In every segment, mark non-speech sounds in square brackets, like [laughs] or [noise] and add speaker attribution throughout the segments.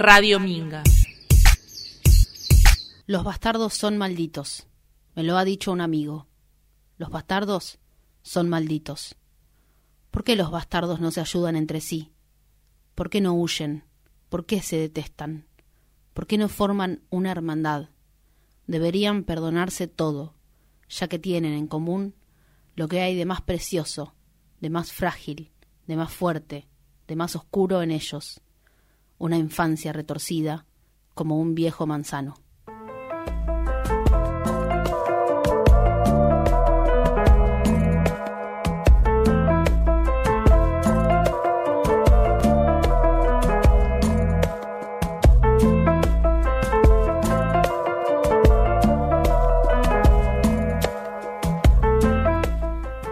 Speaker 1: Radio Minga.
Speaker 2: Los bastardos son malditos. Me lo ha dicho un amigo. Los bastardos son malditos. ¿Por qué los bastardos no se ayudan entre sí? ¿Por qué no huyen? ¿Por qué se detestan? ¿Por qué no forman una hermandad? Deberían perdonarse todo, ya que tienen en común lo que hay de más precioso, de más frágil, de más fuerte, de más oscuro en ellos, una infancia retorcida como un viejo manzano.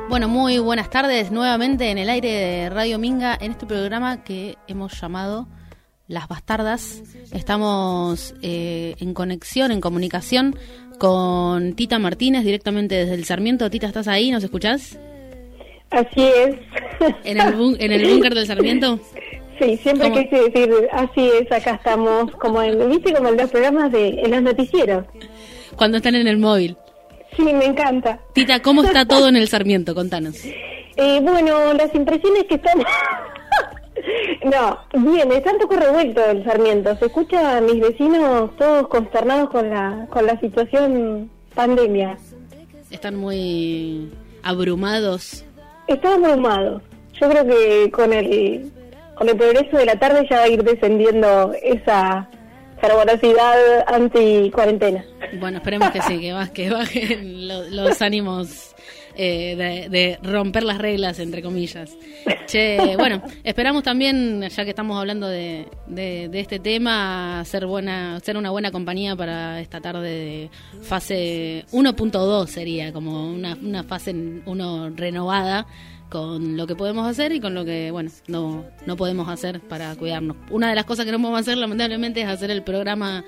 Speaker 2: Bueno, muy buenas tardes nuevamente en el aire de Radio Minga en este programa que hemos llamado Las Bastardas. Estamos eh, en conexión, en comunicación con Tita Martínez directamente desde el Sarmiento. Tita, ¿estás ahí? ¿Nos escuchás?
Speaker 3: Así es.
Speaker 2: ¿En el, en el búnker del Sarmiento?
Speaker 3: Sí, siempre
Speaker 2: ¿Cómo?
Speaker 3: quise decir, así es, acá estamos, como en, ¿viste? Como en los programas de, en los noticieros.
Speaker 2: Cuando están en el móvil.
Speaker 3: Sí, me encanta.
Speaker 2: Tita, ¿cómo está todo en el Sarmiento? Contanos.
Speaker 3: Eh, bueno, las impresiones que están... no, bien, está un poco revuelto el Sarmiento. Se escucha a mis vecinos todos consternados con la, con la situación pandemia.
Speaker 2: Están muy abrumados.
Speaker 3: Está abrumado. Yo creo que con el, con el progreso de la tarde ya va a ir descendiendo esa fervorosidad anti-cuarentena.
Speaker 2: Bueno, esperemos que sí, que, baj- que bajen lo- los ánimos eh, de, de romper las reglas, entre comillas. Che, [laughs] bueno, esperamos también, ya que estamos hablando de, de- de este tema, ser buena, ser una buena compañía para esta tarde de fase 1.2 sería, como una, una fase 1 renovada con lo que podemos hacer y con lo que, bueno, no, no podemos hacer para cuidarnos. Una de las cosas que no podemos hacer, lamentablemente, es hacer el programa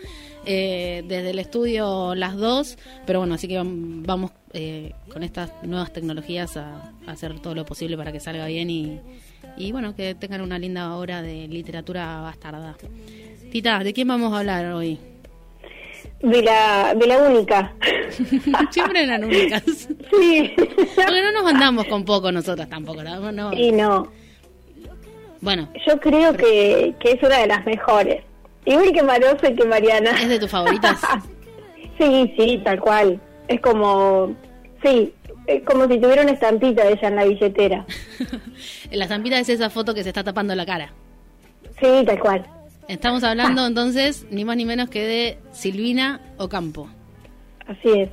Speaker 2: eh, desde el estudio las dos, pero bueno, así que vam- vamos eh, con estas nuevas tecnologías a, a hacer todo lo posible para que salga bien y, y bueno, que tengan una linda obra de literatura bastarda. Tita, ¿de quién vamos a hablar hoy?
Speaker 3: De la, de la única. [laughs]
Speaker 2: Siempre eran únicas.
Speaker 3: Sí.
Speaker 2: Porque no nos andamos con poco nosotras tampoco, ¿no? No.
Speaker 3: Y no,
Speaker 2: Bueno,
Speaker 3: yo creo que, que es una de las mejores. Igual que Marosa y que Mariana.
Speaker 2: ¿es de tus favoritas? [laughs]
Speaker 3: sí, sí, tal cual. Es como, sí, es como si tuviera una estampita de ella en la billetera. [laughs]
Speaker 2: La estampita es esa foto que se está tapando la cara.
Speaker 3: Sí, tal cual.
Speaker 2: Estamos hablando entonces ni más ni menos que de Silvina Ocampo.
Speaker 3: Así es.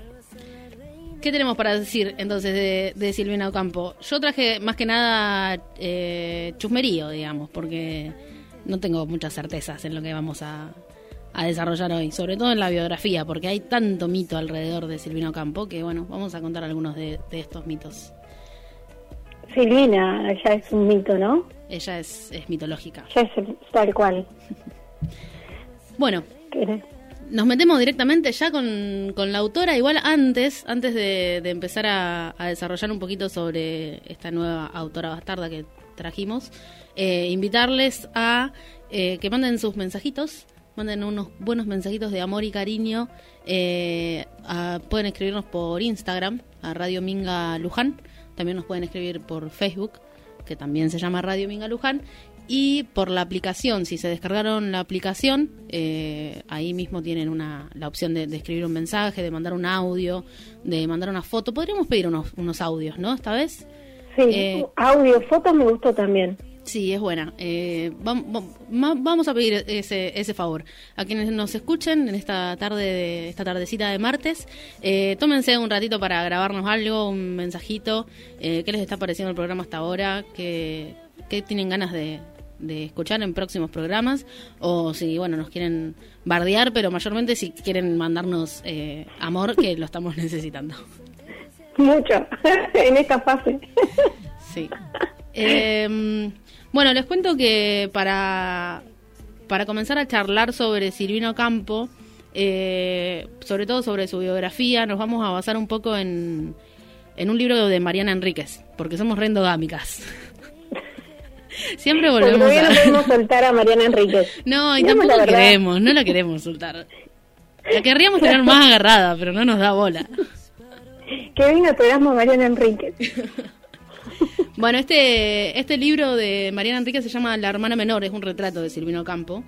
Speaker 2: ¿Qué tenemos para decir entonces de, de Silvina Ocampo? Yo traje más que nada eh, chusmerío, digamos, porque no tengo muchas certezas en lo que vamos a, a desarrollar hoy, sobre todo en la biografía, porque hay tanto mito alrededor de Silvina Ocampo que, bueno, vamos a contar algunos de, de estos mitos.
Speaker 3: Silvina ya es un mito, ¿no?
Speaker 2: Ella es, es mitológica.
Speaker 3: Ya es tal cual. [laughs]
Speaker 2: Bueno, Nos metemos directamente ya con, con la autora, igual antes, antes de, de empezar a, a desarrollar un poquito sobre esta nueva autora bastarda que trajimos, eh, invitarles a eh, que manden sus mensajitos, manden unos buenos mensajitos de amor y cariño, eh, a- pueden escribirnos por Instagram, a Radio Minga Luján, también nos pueden escribir por Facebook, que también se llama Radio Minga Luján, y por la aplicación, si se descargaron la aplicación, eh, ahí mismo tienen una, la opción de, de escribir un mensaje, de mandar un audio, de mandar una foto. Podríamos pedir unos, unos audios, ¿no? Esta vez.
Speaker 3: Sí,
Speaker 2: Eh,
Speaker 3: audio, fotos me gustó también.
Speaker 2: Sí, es buena. Eh, vam- vam- ma- vamos a pedir ese, ese favor a quienes nos escuchen en esta tarde, de, esta tardecita de martes. eh, tómense un ratito para grabarnos algo, un mensajito. eh, ¿Qué les está pareciendo el programa hasta ahora? ¿Qué, qué tienen ganas de, de escuchar en próximos programas? O si, bueno, nos quieren bardear, pero mayormente si quieren mandarnos eh, amor, que lo estamos [laughs] necesitando.
Speaker 3: Mucho, [laughs] en esta fase.
Speaker 2: Sí. Eh, bueno, les cuento que para, para comenzar a charlar sobre Silvino Campo, eh, sobre todo sobre su biografía, nos vamos a basar un poco en, en un libro de Mariana Enríquez, porque somos re endogámicas. [laughs] Siempre volvemos a...
Speaker 3: no podemos soltar a Mariana Enríquez. [laughs]
Speaker 2: No, y tampoco
Speaker 3: la
Speaker 2: queremos, no la queremos soltar. La querríamos tener más agarrada, pero no nos da bola. [laughs]
Speaker 3: Que venga programa Mariana Enríquez. [laughs]
Speaker 2: Bueno, este, este libro de Mariana Enrique se llama La hermana menor, es un retrato de Silvino Campo.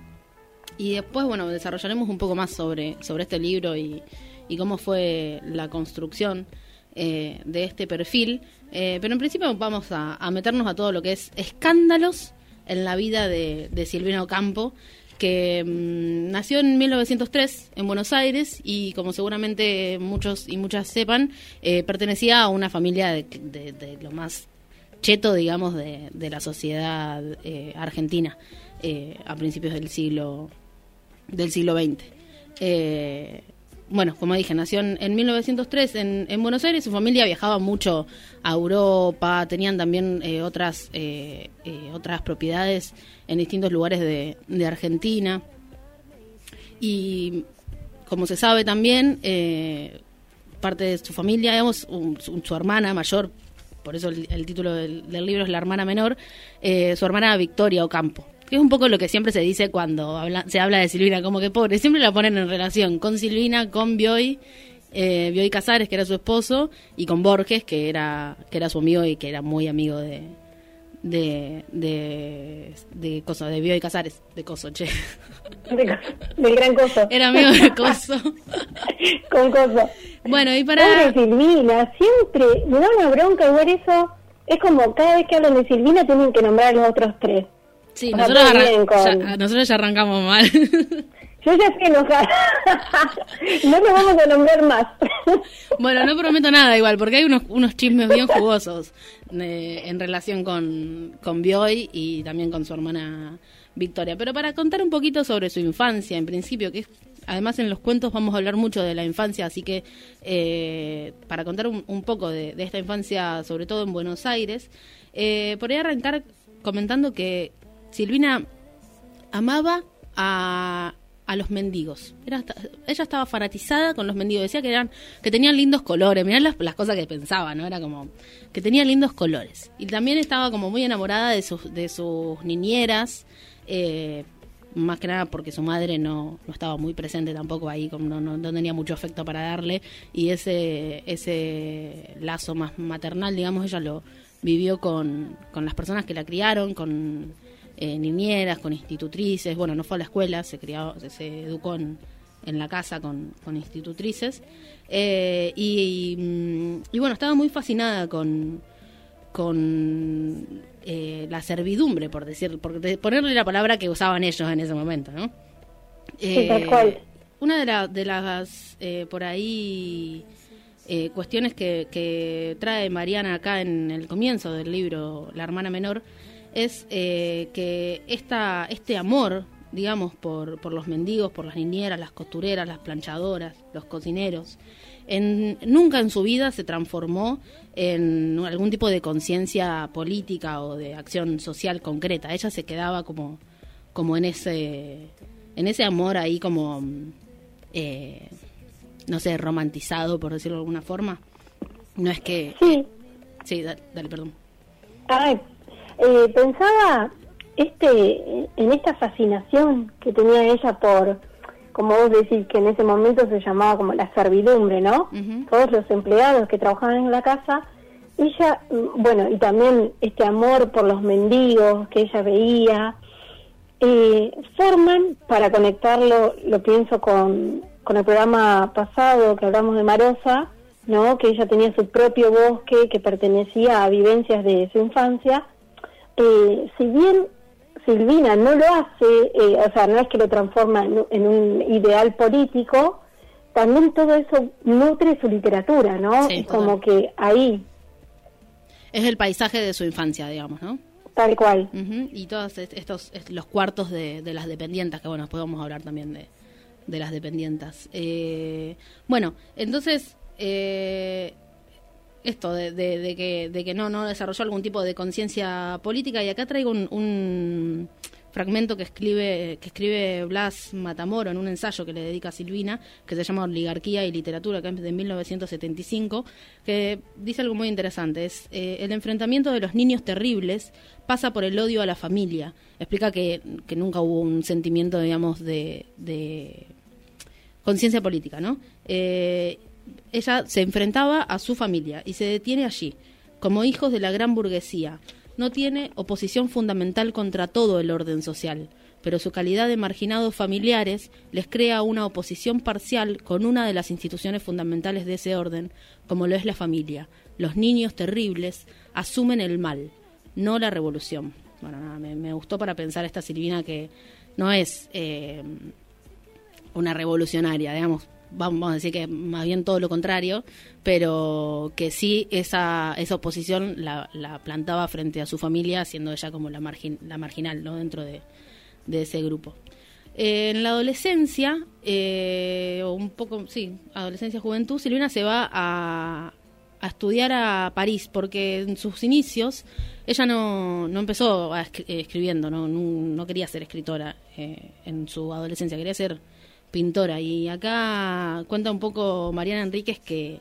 Speaker 2: Y después, bueno, desarrollaremos un poco más sobre, sobre este libro y, y cómo fue la construcción eh, de este perfil. Eh, pero en principio vamos a, a meternos a todo lo que es escándalos en la vida de, de Silvino Campo, que mm, nació en 1903 en Buenos Aires y como seguramente muchos y muchas sepan, eh, pertenecía a una familia de, de- de lo más cheto, digamos, de, de la sociedad eh, argentina eh, a principios del siglo del siglo XX. Bueno, como dije, nació en, en 1903 en, en Buenos Aires. Su familia viajaba mucho a Europa, tenían también eh, otras eh, eh, otras propiedades en distintos lugares de, Argentina. Y como se sabe también, eh, parte de su familia, digamos, un- su, hermana mayor, por eso el, título del, del libro es La hermana menor, eh, su hermana Victoria Ocampo. Que es un poco lo que siempre se dice cuando habla- se habla de Silvina, como que pobre, siempre la ponen en relación con Silvina, con Bioy, eh, Bioy Casares, que era su esposo, y con Borges, que era, que era su amigo y que era muy amigo de, de, de, de, Coso, de Bioy Casares, de Coso, che.
Speaker 3: De- del gran coso.
Speaker 2: Era amigo de Coso. [laughs]
Speaker 3: Con coso.
Speaker 2: Bueno, y
Speaker 3: Pobre
Speaker 2: para...
Speaker 3: Silvina, siempre me da una bronca ver eso. Es como cada vez que hablan de Silvina tienen que nombrar a los otros tres.
Speaker 2: Sí,
Speaker 3: sea,
Speaker 2: nosotros, arran-
Speaker 3: con-
Speaker 2: ya, nosotros ya arrancamos mal. [laughs]
Speaker 3: Yo ya estoy enojada. [laughs] no nos vamos a nombrar más. [laughs]
Speaker 2: bueno, no prometo nada igual, porque hay unos, unos chismes bien jugosos eh, en relación con, con Bioy y también con su hermana Victoria. Pero para contar un poquito sobre su infancia, en principio, que es- además en los cuentos vamos a hablar mucho de la infancia, así que eh, para contar un, un poco de, de esta infancia, sobre todo en Buenos Aires, eh, podría arrancar comentando que Silvina amaba a, a los mendigos. Era ella estaba fanatizada con los mendigos. Decía que eran que tenían lindos colores. Mirá las, las cosas que pensaba, ¿no? Era como que tenían lindos colores. Y también estaba como muy enamorada de sus, de sus niñeras. eh, más que nada porque su madre no, no estaba muy presente tampoco ahí, no, no, no tenía mucho afecto para darle. Y ese, ese lazo más maternal, digamos, ella lo vivió con, con las personas que la criaron, con eh, niñeras, con institutrices, bueno, no fue a la escuela, se crió, se, educó en, en la casa con, con institutrices. Eh, y, y, y bueno, estaba muy fascinada con, con eh, la servidumbre, por decir, por de- ponerle la palabra que usaban ellos en ese momento, ¿no?
Speaker 3: Sí, tal cual.
Speaker 2: Una de, la- de las, eh, por ahí, eh, cuestiones que, que trae Mariana acá en el comienzo del libro La hermana menor es eh, que esta, este amor, digamos, por, por los mendigos, por las niñeras, las costureras, las planchadoras, los cocineros, en, nunca en su vida se transformó en algún tipo de conciencia política o de acción social concreta. Ella se quedaba como, como en ese en ese amor ahí como eh, no sé romantizado por decirlo de alguna forma no es que
Speaker 3: Sí.
Speaker 2: sí da- dale perdón
Speaker 3: Ay, eh, pensaba este en esta fascinación que tenía ella por, como vos decís, que en ese momento se llamaba como la servidumbre, ¿no? Todos los empleados que trabajaban en la casa, ella, mm, bueno, y también este amor por los mendigos que ella veía, eh, forman, para conectarlo, lo pienso con, con el programa pasado que hablamos de Marosa, ¿no? que ella tenía su propio bosque que pertenecía a vivencias de su infancia. Eh, si bien Silvina no lo hace, eh, o sea, no es que lo transforma en, un- en un ideal político, también todo eso nutre su literatura, ¿no?
Speaker 2: Sí,
Speaker 3: es como que ahí,
Speaker 2: es el paisaje de su infancia digamos no
Speaker 3: tal cual.
Speaker 2: Y todos est- estos est- los cuartos de, de las dependientas que bueno después vamos a hablar también de, de las dependientas Eh, bueno entonces eh, esto de, que, de que no no desarrolló algún tipo de conciencia política y acá traigo un, un, fragmento que escribe, que escribe Blas Matamoro en un ensayo que le dedica a Silvina, que se llama Oligarquía y Literatura, que es de 1975, que dice algo muy interesante. Es eh, el enfrentamiento de los niños terribles pasa por el odio a la familia. Explica que, que nunca hubo un sentimiento, digamos, de, de conciencia política, ¿no? Eh, ella se enfrentaba a su familia y se detiene allí, como hijos de la gran burguesía no tiene oposición fundamental contra todo el orden social, pero su calidad de marginados familiares les crea una oposición parcial con una de las instituciones fundamentales de ese orden, como lo es la familia. Los niños terribles asumen el mal, no la revolución. Bueno, nada, me, gustó para pensar esta Silvina que no es eh, una revolucionaria, digamos, vamos a decir que más bien todo lo contrario, pero que sí esa, esa oposición la, la plantaba frente a su familia, siendo ella como la, margin, la marginal ¿no? dentro de, ese grupo. en la adolescencia, eh, o un poco, sí, adolescencia, juventud, Silvina se va a, a estudiar a París, porque en sus inicios ella no, no empezó escribiendo, no, no, quería ser escritora eh, en su adolescencia, quería ser pintora. Y acá cuenta un poco Mariana Enríquez que,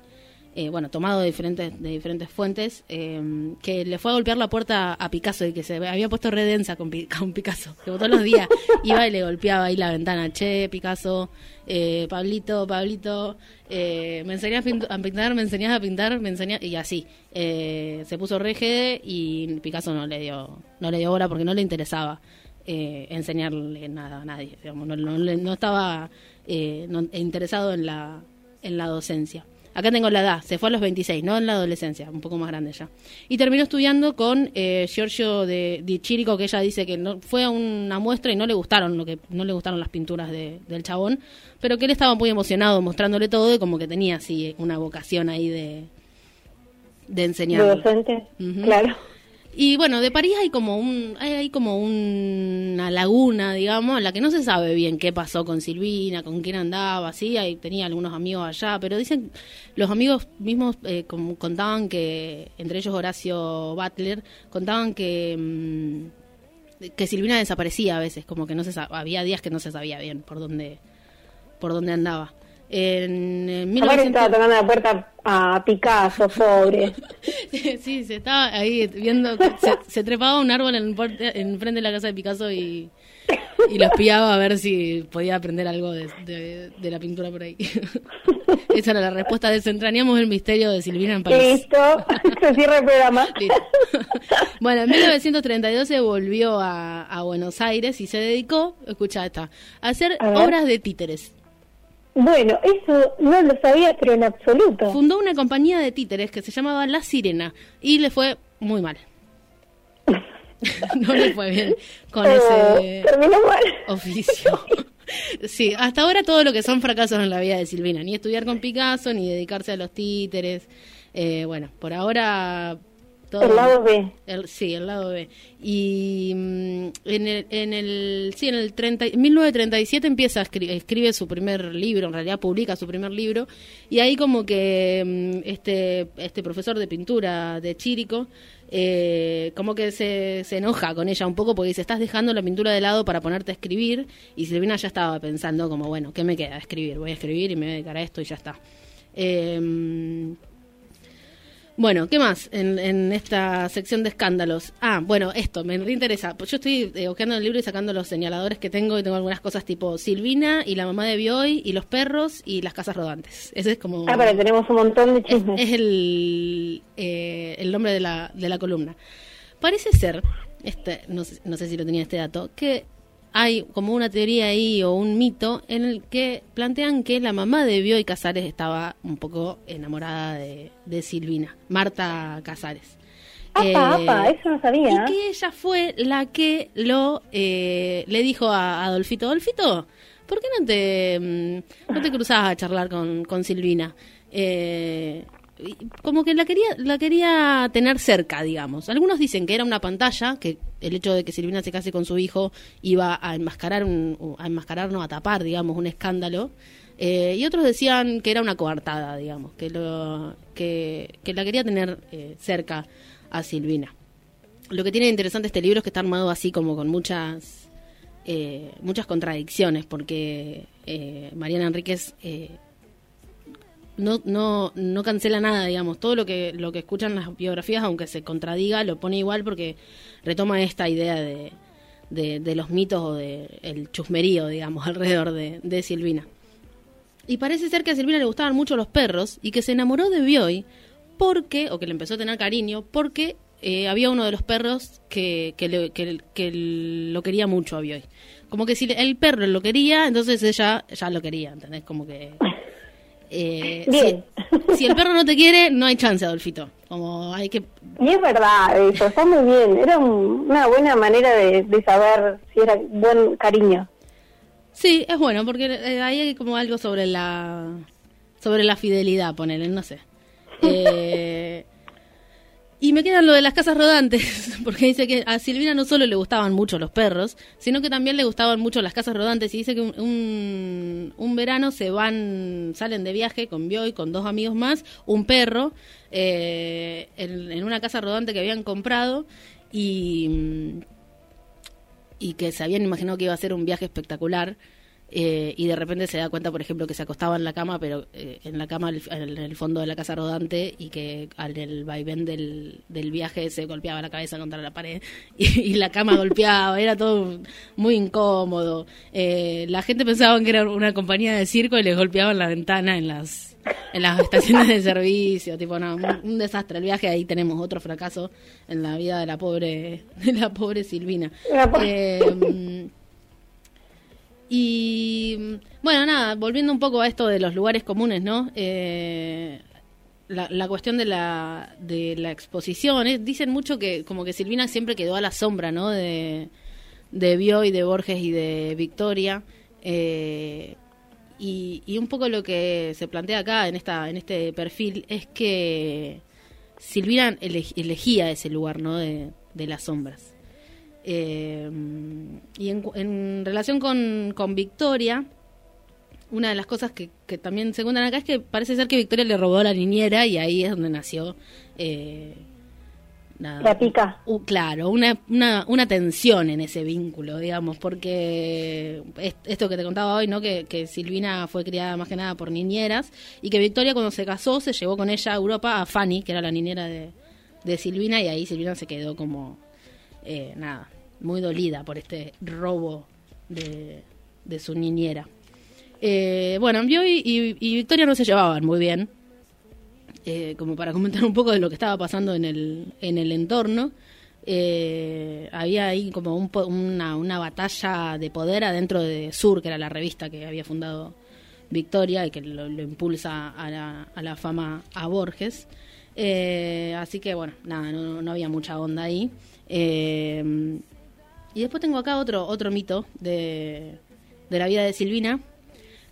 Speaker 2: eh, bueno, tomado de diferentes, de diferentes fuentes, eh, que le fue a golpear la puerta a Picasso y que se había puesto redensa con, con Picasso. Que todos los días iba y le golpeaba ahí la ventana. Che, Picasso, eh, Pablito, Pablito, me enseñás a pintar, me enseñás a pintar, me enseñás... Y así. se puso regede y Picasso no le dio no le dio hora porque no le interesaba. Eh, enseñarle nada a nadie. no, estaba eh, interesado en la, en la docencia. Acá tengo la edad, se fue a los 26, no en la adolescencia, un poco más grande ya. Y terminó estudiando con eh, Giorgio de, Di Chirico, que ella dice que no fue a una muestra y no le gustaron lo que no le gustaron las pinturas del chabón, pero que él estaba muy emocionado mostrándole todo y como que tenía así una vocación ahí de de enseñar.
Speaker 3: De docente, claro.
Speaker 2: Y bueno, de París hay como un hay, como una laguna, digamos, en la que no se sabe bien qué pasó con Silvina, con quién andaba, sí, ahí tenía algunos amigos allá, pero dicen los amigos mismos eh, contaban que entre ellos Horacio Butler contaban que mm, que Silvina desaparecía a veces, como que no se había días que no se sabía bien por dónde por dónde andaba. En, en 1900...
Speaker 3: estaba tocando la puerta a Picasso, pobre. [laughs]
Speaker 2: sí, se estaba ahí viendo, se, trepaba un árbol en, en frente de la casa de Picasso y, y lo espiaba a ver si podía aprender algo de, de, la pintura por ahí. [laughs] Esa era la respuesta. Desentrañamos el misterio de Silvina en París.
Speaker 3: Listo, [laughs] se cierra el programa.
Speaker 2: Bueno, en 1932 se volvió a, a Buenos Aires y se dedicó, escucha esta, a hacer obras de títeres.
Speaker 3: Bueno, eso no lo sabía, pero en absoluto.
Speaker 2: Fundó una compañía de títeres que se llamaba La Sirena y le fue muy mal. [laughs] no le fue bien con oh, ese oficio. [laughs] sí, hasta ahora todo lo que son fracasos en la vida de Silvina, ni estudiar con Picasso, ni dedicarse a los títeres. Eh, bueno, por ahora
Speaker 3: el lado B.
Speaker 2: sí, el lado B. Y mm, en el, en el, sí, en el 30, 1937 empieza a escribir, escribe su primer libro, en realidad publica su primer libro, y ahí como que mm, este, este profesor de pintura de Chirico, eh, como que se, se enoja con ella un poco porque dice, estás dejando la pintura de lado para ponerte a escribir, y Silvina ya estaba pensando como, bueno, ¿qué me queda? Escribir, voy a escribir y me voy a dedicar a esto y ya está. Eh, bueno, ¿qué más en, esta sección de escándalos? Ah, bueno, esto, me interesa. Pues yo estoy eh, el libro y sacando los señaladores que tengo y tengo algunas cosas tipo Silvina y la mamá de Bioy y los perros y las casas rodantes. Ese es como...
Speaker 3: Ah, pero tenemos un montón de chismes.
Speaker 2: Es, el, eh, el nombre de la, de la columna. Parece ser, este, no, no sé si lo tenía este dato, que hay como una teoría ahí o un mito en el que plantean que la mamá de Bioy Casares estaba un poco enamorada de, Silvina, Marta Casares.
Speaker 3: Apa, eh, eso no sabía.
Speaker 2: Y que ella fue la que lo eh, le dijo a Adolfito, Adolfito, ¿por qué no te, mm, no te cruzabas a charlar con, con Silvina? Eh, como que la quería la quería tener cerca, digamos. Algunos dicen que era una pantalla, que el hecho de que Silvina se case con su hijo iba a enmascarar un, a enmascarar, a tapar, digamos, un escándalo. Eh, y otros decían que era una coartada, digamos, que lo que, la quería tener eh, cerca a Silvina. Lo que tiene interesante este libro es que está armado así como con muchas eh, muchas contradicciones, porque eh, Mariana Enríquez eh, no, no, no cancela nada, digamos, todo lo que, lo que escuchan las biografías, aunque se contradiga, lo pone igual porque retoma esta idea de, de, los mitos o del el chusmerío, digamos, [laughs] alrededor de, de Silvina. Y parece ser que a Silvina le gustaban mucho los perros y que se enamoró de Bioy porque, o que le empezó a tener cariño, porque eh, había uno de los perros que, que, que, lo quería mucho a Bioy. Como que si el perro lo quería, entonces ella ya lo quería, ¿entendés? Como que... [laughs] Eh, si, el perro no te quiere, no hay chance, Adolfito. Como hay que...
Speaker 3: Y es verdad, eso, está muy bien. Era una buena manera de, de saber si era buen cariño.
Speaker 2: Sí, es bueno, porque eh, ahí hay como algo sobre la sobre la fidelidad, ponele, no sé. [laughs] Eh, y me quedan lo de las casas rodantes, [laughs] porque dice que a Silvina no solo le gustaban mucho los perros, sino que también le gustaban mucho las casas rodantes. Y dice que un, un, verano se van, salen de viaje con Bioy, con dos amigos más, un perro, eh, en, en, una casa rodante que habían comprado y y que se habían imaginado que iba a ser un viaje espectacular. Eh, y de repente se da cuenta, por ejemplo, que se acostaba en la cama, pero eh, en la cama en el fondo de la casa rodante y que al el vaivén del, del viaje se golpeaba la cabeza contra la pared [laughs] y, la cama golpeaba, era todo muy incómodo. Eh, la gente pensaba que era una compañía de circo y les golpeaban la ventana en las en las estaciones de servicio, tipo, no, un, desastre el viaje, ahí tenemos otro fracaso en la vida de la pobre, de la pobre Silvina. Eh, y bueno, nada, volviendo un poco a esto de los lugares comunes, ¿no? Eh, la, la, cuestión de la, de la exposición, ¿eh? dicen mucho que como que Silvina siempre quedó a la sombra, ¿no? De, de y de Borges y de Victoria. Eh, y, un poco lo que se plantea acá en esta en este perfil es que Silvina elegía ese lugar no de, las sombras eh, y en, relación con, con, Victoria una de las cosas que, que, también se cuentan acá es que parece ser que Victoria le robó a la niñera y ahí es donde nació eh,
Speaker 3: la pica.
Speaker 2: claro, una, una, una, tensión en ese vínculo, digamos, porque esto que te contaba hoy, ¿no? Que, que, Silvina fue criada más que nada por niñeras y que Victoria cuando se casó se llevó con ella a Europa a Fanny, que era la niñera de, de Silvina, y ahí Silvina se quedó como, eh, nada, muy dolida por este robo de, de su niñera. Eh, bueno, yo y Victoria no se llevaban muy bien. Eh, como para comentar un poco de lo que estaba pasando en el, en el entorno. Eh, había ahí como una, una, batalla de poder adentro de Sur, que era la revista que había fundado Victoria y que lo, impulsa a la, a la, fama a Borges. Eh, así que bueno, nada, no, había mucha onda ahí. Y después tengo acá otro, otro mito de, de la vida de Silvina,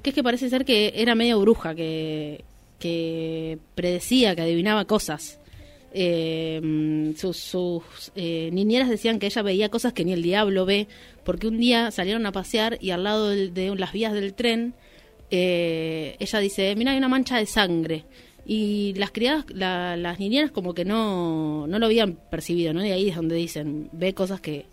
Speaker 2: que es que parece ser que era medio bruja, que, que predecía, que adivinaba cosas. Eh, sus, eh, niñeras decían que ella veía cosas que ni el diablo ve, porque un día salieron a pasear y al lado de, las vías del tren, eh, ella dice, mira, hay una mancha de sangre. Y las criadas, las niñeras como que no, no lo habían percibido, ¿no? Y ahí es donde dicen, ve cosas que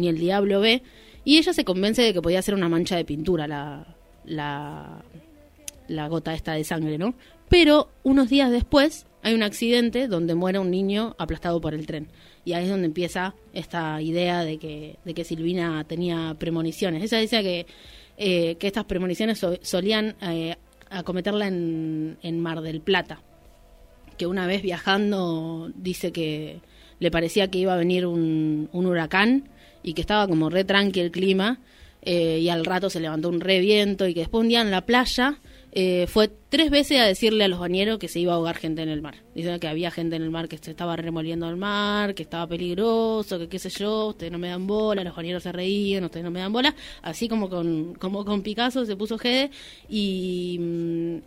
Speaker 2: ni el diablo ve. Y ella se convence de que podía ser una mancha de pintura la, la, gota esta de sangre, ¿no? Pero unos días después hay un accidente donde muere un niño aplastado por el tren. Y ahí es donde empieza esta idea de que, de que Silvina tenía premoniciones. Ella dice que, eh, que estas premoniciones solían eh, acometerla en, en Mar del Plata. Que una vez viajando dice que le parecía que iba a venir un, un huracán y que estaba como re tranqui el clima eh, y al rato se levantó un re viento y que después un día en la playa eh, fue tres veces a decirle a los bañeros que se iba a ahogar gente en el mar. Dicen que había gente en el mar que se estaba remoliendo al mar, que estaba peligroso, que qué sé yo, ustedes no me dan bola, los bañeros se reían, ustedes no me dan bola. Así como con, como con Picasso se puso Gede y... Mm,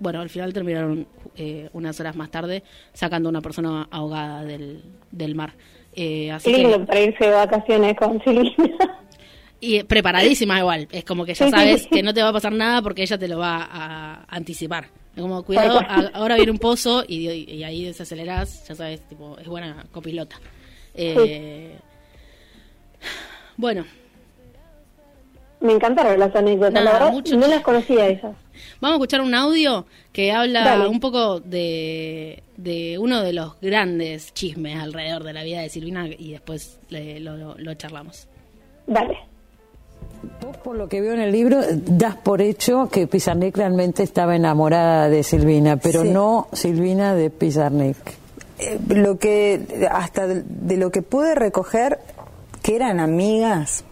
Speaker 2: bueno, al final terminaron eh, unas horas más tarde sacando a una persona ahogada del, del mar.
Speaker 3: Eh, así lindo para irse de vacaciones con Silvina. [laughs]
Speaker 2: Y preparadísima igual, es como que ya sabes que no te va a pasar nada porque ella te lo va a anticipar. Es como, cuidado, ahora viene un pozo y, ahí desaceleras, ya sabes, tipo, es buena copilota. Eh, bueno,
Speaker 3: me encantaron las anécdotas, la
Speaker 2: Nada,
Speaker 3: verdad,
Speaker 2: mucho
Speaker 3: no las conocía [laughs] esas.
Speaker 2: Vamos a escuchar un audio que habla
Speaker 3: Dale.
Speaker 2: un poco de, de uno de los grandes chismes alrededor de la vida de Silvina y después le- lo, lo- lo charlamos.
Speaker 3: Dale.
Speaker 1: Vos, por lo que veo en el libro, das por hecho que Pizarnik realmente estaba enamorada de Silvina, pero
Speaker 4: Sí.
Speaker 1: no Silvina de Pizarnik.
Speaker 4: Eh, lo que hasta de, de lo que pude recoger que eran amigas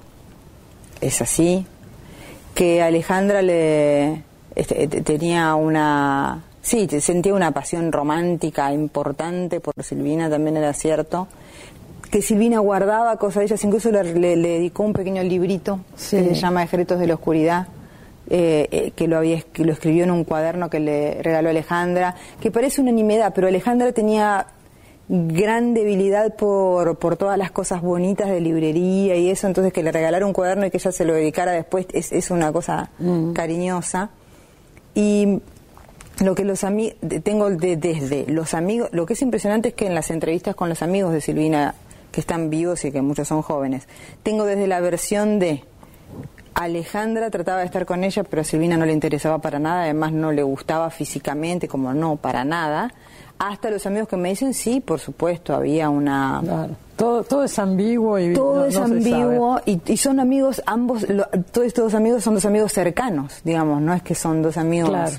Speaker 4: es así que Alejandra le este, te- tenía una sí sentía una pasión romántica importante por Silvina también era cierto que Silvina guardaba cosas de ellas incluso le, le- le dedicó un pequeño librito
Speaker 1: Sí.
Speaker 4: que se llama Secretos de la oscuridad eh, eh, que lo había que lo escribió en un cuaderno que le regaló Alejandra, que parece una nimiedad, pero Alejandra tenía gran debilidad por, por todas las cosas bonitas de librería y eso, entonces que le regalara un cuaderno y que ella se lo dedicara después es, es una cosa cariñosa. Y lo que los amigos, tengo de- desde los amigos, lo que es impresionante es que en las entrevistas con los amigos de Silvina, que están vivos y que muchos son jóvenes, tengo desde la versión de Alejandra trataba de estar con ella, pero a Silvina no le interesaba para nada, además no le gustaba físicamente, como no, para nada. Hasta los amigos que me dicen, sí, por supuesto, había una...
Speaker 1: Claro. Todo, todo es ambiguo y
Speaker 4: Todo
Speaker 1: no-
Speaker 4: es
Speaker 1: no
Speaker 4: ambiguo y, y son amigos, ambos, lo- todos estos dos amigos son dos amigos cercanos, digamos, no es que son dos amigos
Speaker 1: Claro,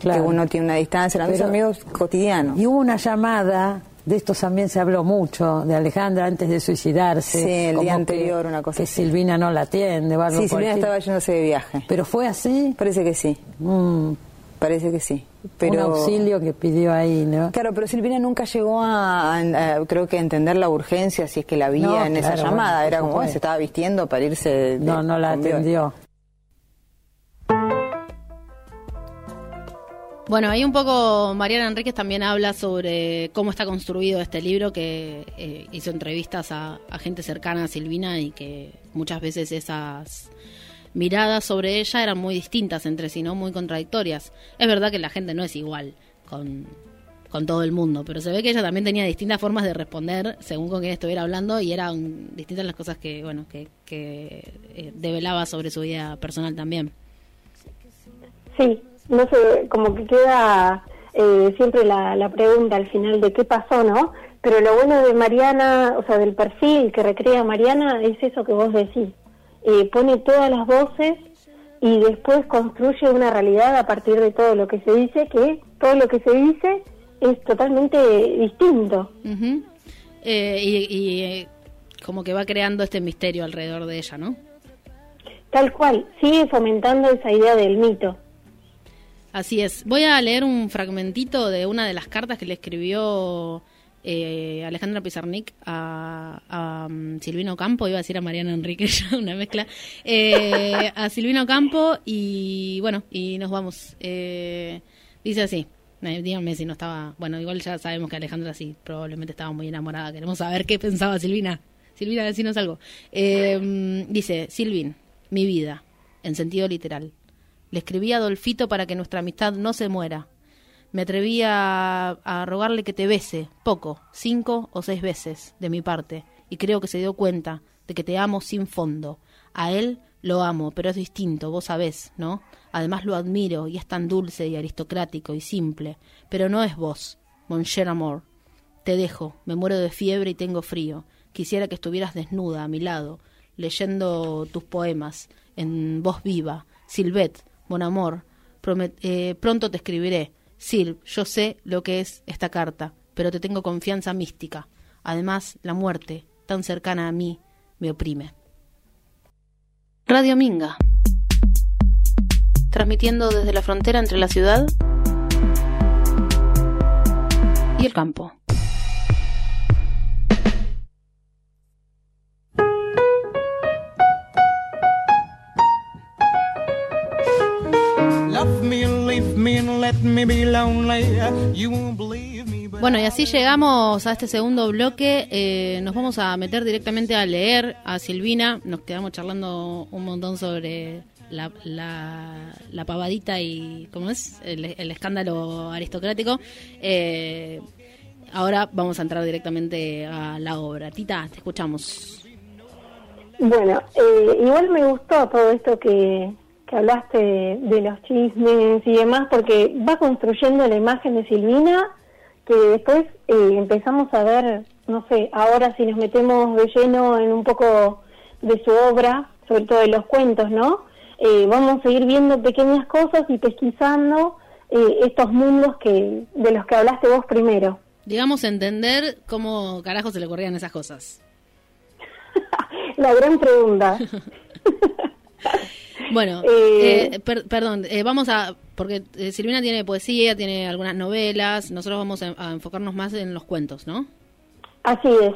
Speaker 4: que uno tiene una distancia, eran
Speaker 1: Pero-
Speaker 4: amigos cotidianos.
Speaker 1: Y hubo una llamada, de estos también se habló mucho, de Alejandra antes de suicidarse.
Speaker 4: Sí, el día
Speaker 1: que-
Speaker 4: anterior, una cosa
Speaker 1: Que
Speaker 4: así.
Speaker 1: Silvina no la atiende
Speaker 4: Sí, Silvina estaba yéndose de viaje.
Speaker 1: Pero fue así,
Speaker 4: Parece que sí,
Speaker 1: Mm,
Speaker 4: parece que sí. Pero...
Speaker 1: un auxilio que pidió ahí, ¿no?
Speaker 4: Claro, pero Silvina nunca llegó a, a- a- creo que a entender la urgencia si es que la había
Speaker 1: No,
Speaker 4: en esa llamada.
Speaker 1: bueno,
Speaker 4: Era como,
Speaker 1: supuesto.
Speaker 4: "Ay, se estaba vistiendo para irse. de-
Speaker 1: No, no la
Speaker 4: con Bioy".
Speaker 1: atendió.
Speaker 2: Bueno, ahí un poco Mariana Enríquez también habla sobre cómo está construido este libro, que eh, hizo entrevistas a, gente cercana a Silvina y que muchas veces esas miradas sobre ella eran muy distintas entre sí, ¿no? Muy contradictorias. Es verdad que la gente no es igual con, con todo el mundo, pero se ve que ella también tenía distintas formas de responder según con quién estuviera hablando y eran distintas las cosas que, bueno, que, que eh, develaba sobre su vida personal también.
Speaker 3: Sí, no sé, como que queda eh, siempre la, la pregunta al final de qué pasó, ¿no? Pero lo bueno de Mariana, o sea, del perfil que recrea Mariana, es eso que vos decís. Eh, pone todas las voces y después construye una realidad a partir de todo lo que se dice, que todo lo que se dice es totalmente distinto.
Speaker 2: Eh, y y, eh, como que va creando este misterio alrededor de ella, ¿no?
Speaker 3: Tal cual, sigue fomentando esa idea del mito.
Speaker 2: Así es. Voy a leer un fragmentito de una de las cartas que le escribió eh, Alejandra Pizarnik a, a, mm, Silvino Campo, iba a decir a Mariana Enrique, [laughs] una mezcla, eh, a Silvino Campo y bueno, y nos vamos. Eh, dice así. Eh, díganme si no estaba. Bueno, igual ya sabemos que Alejandra sí, probablemente estaba muy enamorada. Queremos saber qué pensaba Silvina. Silvina, decinos algo. Eh, dice: Silvin, mi vida, en sentido literal. Le escribí a Adolfito para que nuestra amistad no se muera. Me atreví a, rogarle que te bese, poco, cinco o seis veces, de mi parte, y creo que se dio cuenta de que te amo sin fondo. A él lo amo, pero es distinto, vos sabés, ¿no? Además lo admiro y es tan dulce y aristocrático y simple, pero no es vos, mon cher amour. Te dejo, me muero de fiebre y tengo frío. Quisiera que estuvieras desnuda a mi lado, leyendo tus poemas, en voz viva. Silvet, mon amor, eh, pronto te escribiré. Sil, yo sé lo que es esta carta, pero te tengo confianza mística. Además, la muerte, tan cercana a mí, me oprime. Radio Minga. Transmitiendo desde la frontera entre la ciudad y el campo. Bueno, y así llegamos a este segundo bloque. Eh, nos vamos a meter directamente a leer a Silvina. Nos quedamos charlando un montón sobre la, la, la pavadita y, ¿cómo es? El, el escándalo aristocrático. Eh, ahora vamos a entrar directamente a la obra. Tita, te escuchamos.
Speaker 3: Bueno, eh, igual me gustó todo esto que, que hablaste de, los chismes y demás, porque va construyendo la imagen de Silvina, que después eh, empezamos a ver, no sé, ahora si nos metemos de lleno en un poco de su obra, sobre todo de los cuentos, ¿no? Eh, vamos a ir viendo pequeñas cosas y pesquisando eh, estos mundos que de los que hablaste vos primero.
Speaker 2: Digamos, entender cómo carajo se le ocurrían esas cosas. [laughs]
Speaker 3: La gran pregunta. [laughs]
Speaker 2: Bueno, [laughs]
Speaker 3: Eh,
Speaker 2: eh, per- perdón, eh, vamos a, porque eh, Silvina tiene poesía, tiene algunas novelas, nosotros vamos a, a enfocarnos más en los cuentos, ¿no?
Speaker 3: Así es.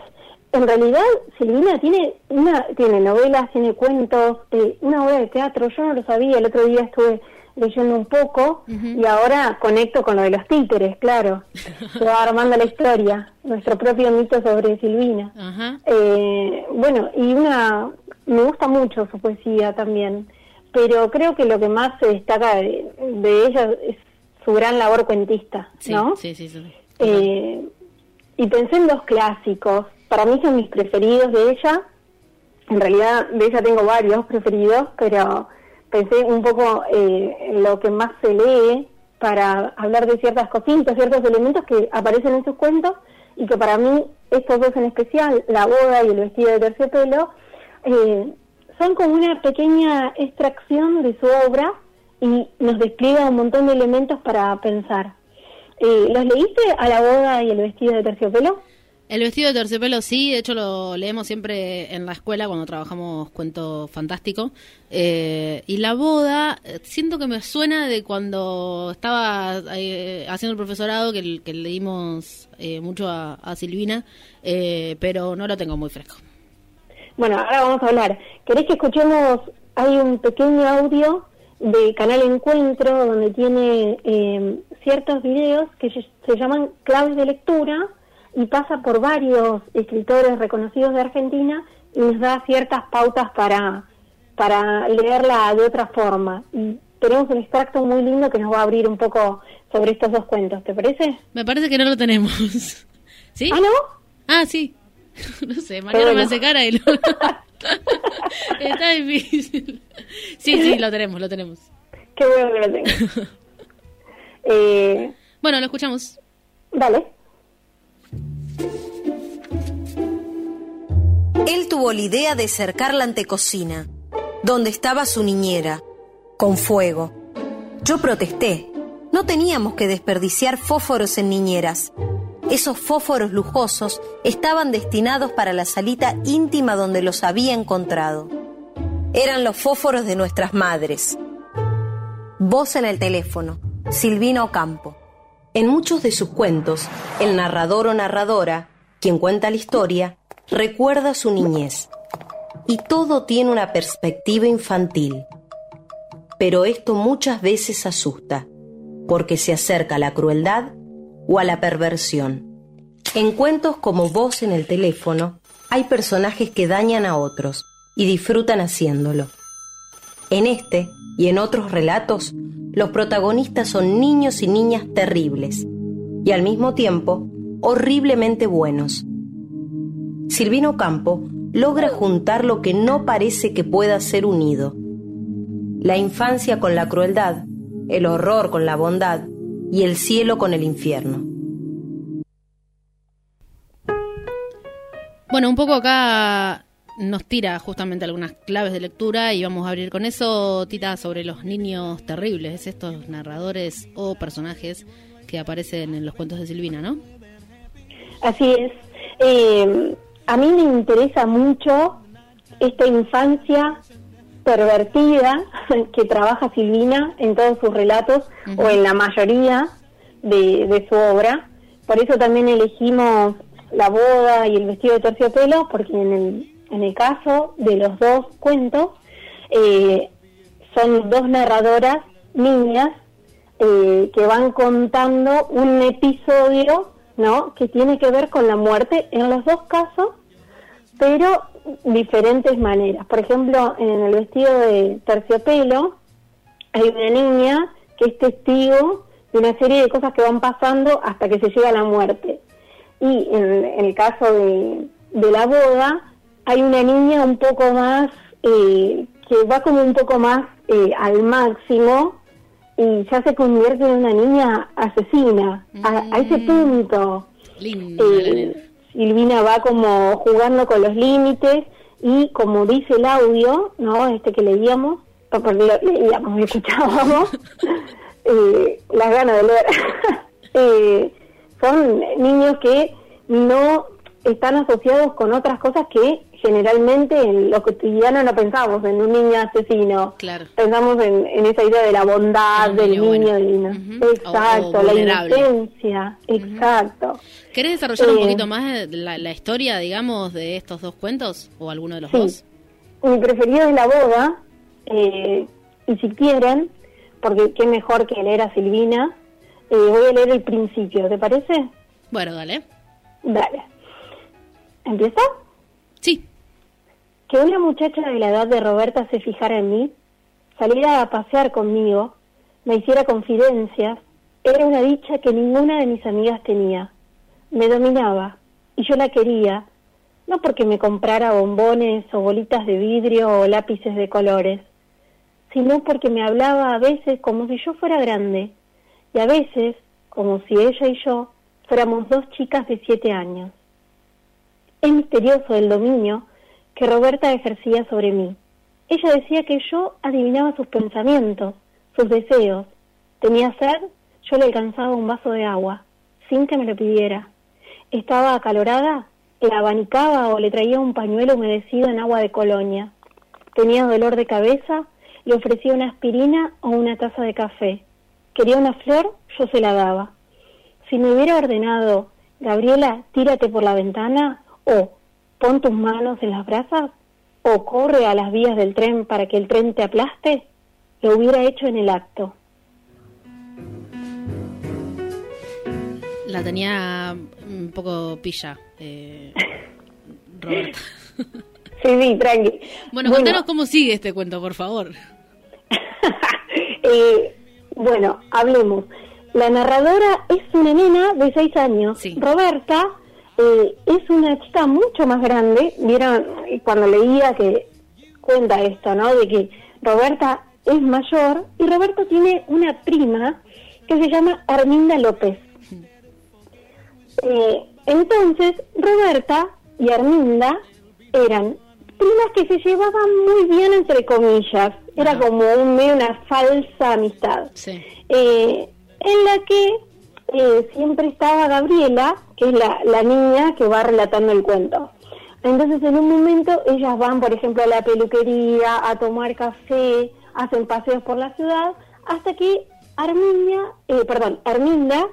Speaker 3: En realidad, Silvina tiene una tiene novelas, tiene cuentos, eh, una obra de teatro. Yo no lo sabía, el otro día estuve leyendo un poco y ahora conecto con lo de los títeres, claro. [laughs] Se va armando la historia, nuestro propio mito sobre Silvina. Eh, bueno, y una me gusta mucho su poesía también, pero creo que lo que más se destaca de, de ella es su gran labor cuentista,
Speaker 2: Sí,
Speaker 3: ¿no?
Speaker 2: sí, sí, sí.
Speaker 3: Eh, y pensé en dos clásicos. Para mí son mis preferidos de ella. En realidad de ella tengo varios preferidos, pero pensé un poco eh, en lo que más se lee para hablar de ciertas cositas, ciertos elementos que aparecen en sus cuentos y que para mí estos dos en especial, la boda y el vestido de terciopelo, eh, son como una pequeña extracción de su obra y nos despliega un montón de elementos para pensar. Eh, ¿Los leíste a la boda y el vestido de terciopelo?
Speaker 2: El vestido de terciopelo sí, de hecho lo leemos siempre en la escuela cuando trabajamos cuento fantástico. Eh, y la boda, eh, siento que me suena de cuando estaba eh, haciendo el profesorado, que, que leímos eh, mucho a, a Silvina, eh, pero no lo tengo muy fresco.
Speaker 3: Bueno, ahora vamos a hablar. ¿Querés que escuchemos? Hay un pequeño audio de Canal Encuentro donde tiene eh, ciertos videos que se, llaman claves de lectura y pasa por varios escritores reconocidos de Argentina y nos da ciertas pautas para, para leerla de otra forma. Y tenemos un extracto muy lindo que nos va a abrir un poco sobre estos dos cuentos, ¿te parece?
Speaker 2: Me parece que no lo tenemos. [laughs] ¿Sí?
Speaker 3: ¿Ah, no?
Speaker 2: Ah, sí. [laughs] No sé, Mariano
Speaker 3: bueno.
Speaker 2: me hace cara y lo... [laughs] Está difícil. Sí, sí, lo tenemos, lo tenemos.
Speaker 3: Qué bueno que lo tengo. [laughs] eh,
Speaker 2: Bueno, lo escuchamos.
Speaker 3: dale.
Speaker 5: Él tuvo la idea de cercar la antecocina, donde estaba su niñera, con fuego. Yo protesté. No teníamos que desperdiciar fósforos en niñeras. Esos fósforos lujosos estaban destinados para la salita íntima donde los había encontrado. Eran los fósforos de nuestras madres. Voz en el teléfono, Silvina Ocampo. En muchos de sus cuentos, el narrador o narradora, quien cuenta la historia, recuerda su niñez. Y todo tiene una perspectiva infantil. Pero esto muchas veces asusta, porque se acerca la crueldad o a la perversión. En cuentos como Voz en el teléfono, hay personajes que dañan a otros y disfrutan haciéndolo. En este y en otros relatos, los protagonistas son niños y niñas terribles y al mismo tiempo horriblemente buenos. Silvino Campo logra juntar lo que no parece que pueda ser unido. La infancia con la crueldad, el horror con la bondad y el cielo con el infierno.
Speaker 2: Bueno, un poco acá nos tira justamente algunas claves de lectura y vamos a abrir con eso, Tita, sobre los niños terribles, estos narradores o personajes que aparecen en los cuentos de Silvina, ¿no?
Speaker 3: Así es. Eh, a mí me interesa mucho esta infancia pervertida [laughs] que trabaja Silvina en todos sus relatos o en la mayoría de, de su obra. Por eso también elegimos la boda y el vestido de terciopelo, porque en el, en el caso de los dos cuentos eh, son dos narradoras niñas eh, que van contando un episodio ¿no? que tiene que ver con la muerte en los dos casos, pero diferentes maneras. Por ejemplo, en el vestido de terciopelo hay una niña que es testigo de una serie de cosas que van pasando hasta que se llega a la muerte. Y en, en el caso de, de la boda, hay una niña un poco más, eh, que va como un poco más eh, al máximo y ya se convierte en una niña asesina, a, a ese
Speaker 2: Mm.
Speaker 3: punto.
Speaker 2: Linda
Speaker 3: Eh. Silvina va como jugando con los límites y como dice el audio, ¿no? Este que leíamos, porque lo leíamos, escuchábamos, [laughs] eh, las ganas de leer. [laughs] Eh, son niños que no están asociados con otras cosas que generalmente en lo cotidiano no pensamos en un niño asesino.
Speaker 2: Claro.
Speaker 3: Pensamos en, en esa idea de la bondad del
Speaker 2: niño bueno. O-
Speaker 3: exacto,
Speaker 2: o
Speaker 3: la inocencia, exacto.
Speaker 2: ¿Querés desarrollar un
Speaker 3: Eh,
Speaker 2: poquito más la, la historia, digamos, de estos dos cuentos? ¿O alguno de los
Speaker 3: Sí.
Speaker 2: dos?
Speaker 3: Mi preferido es la boda, eh, y si quieren, porque qué mejor que leer a Silvina, eh, voy a leer el principio, ¿te parece?
Speaker 2: Bueno, dale.
Speaker 3: Dale. ¿Empieza?
Speaker 2: Sí.
Speaker 3: Que una muchacha de la edad de Roberta se fijara en mí, saliera a pasear conmigo, me hiciera confidencias, era una dicha que ninguna de mis amigas tenía. Me dominaba y yo la quería, no porque me comprara bombones o bolitas de vidrio o lápices de colores, sino porque me hablaba a veces como si yo fuera grande y a veces como si ella y yo fuéramos dos chicas de siete años. Es misterioso el dominio que Roberta ejercía sobre mí. Ella decía que yo adivinaba sus pensamientos, sus deseos. Tenía sed, yo le alcanzaba un vaso de agua, sin que me lo pidiera. Estaba acalorada, la abanicaba o le traía un pañuelo humedecido en agua de colonia. Tenía dolor de cabeza, le ofrecía una aspirina o una taza de café. Quería una flor, yo se la daba. Si me hubiera ordenado, Gabriela, tírate por la ventana, o pon tus manos en las brasas, o corre a las vías del tren para que el tren te aplaste, lo hubiera hecho en el acto.
Speaker 2: La tenía un poco pilla, eh, [laughs] Roberta.
Speaker 3: Sí, sí, tranqui.
Speaker 2: Bueno, contanos cómo sigue este cuento, por favor. [laughs]
Speaker 3: Eh, bueno, hablemos. La narradora es una nena de seis años.
Speaker 2: Sí.
Speaker 3: Roberta eh, es una chica mucho más grande. Vieron cuando leía que cuenta esto, ¿no? De que Roberta es mayor y Roberta tiene una prima que se llama Arminda López. Eh, entonces, Roberta y Arminda eran primas que se llevaban muy bien, entre comillas. Era como un, medio una falsa amistad.
Speaker 2: Sí.
Speaker 3: Eh, en la que eh, siempre estaba Gabriela, que es la, la niña que va relatando el cuento. Entonces, en un momento, ellas van, por ejemplo, a la peluquería, a tomar café, hacen paseos por la ciudad, hasta que Arminia, eh, perdón, Arminda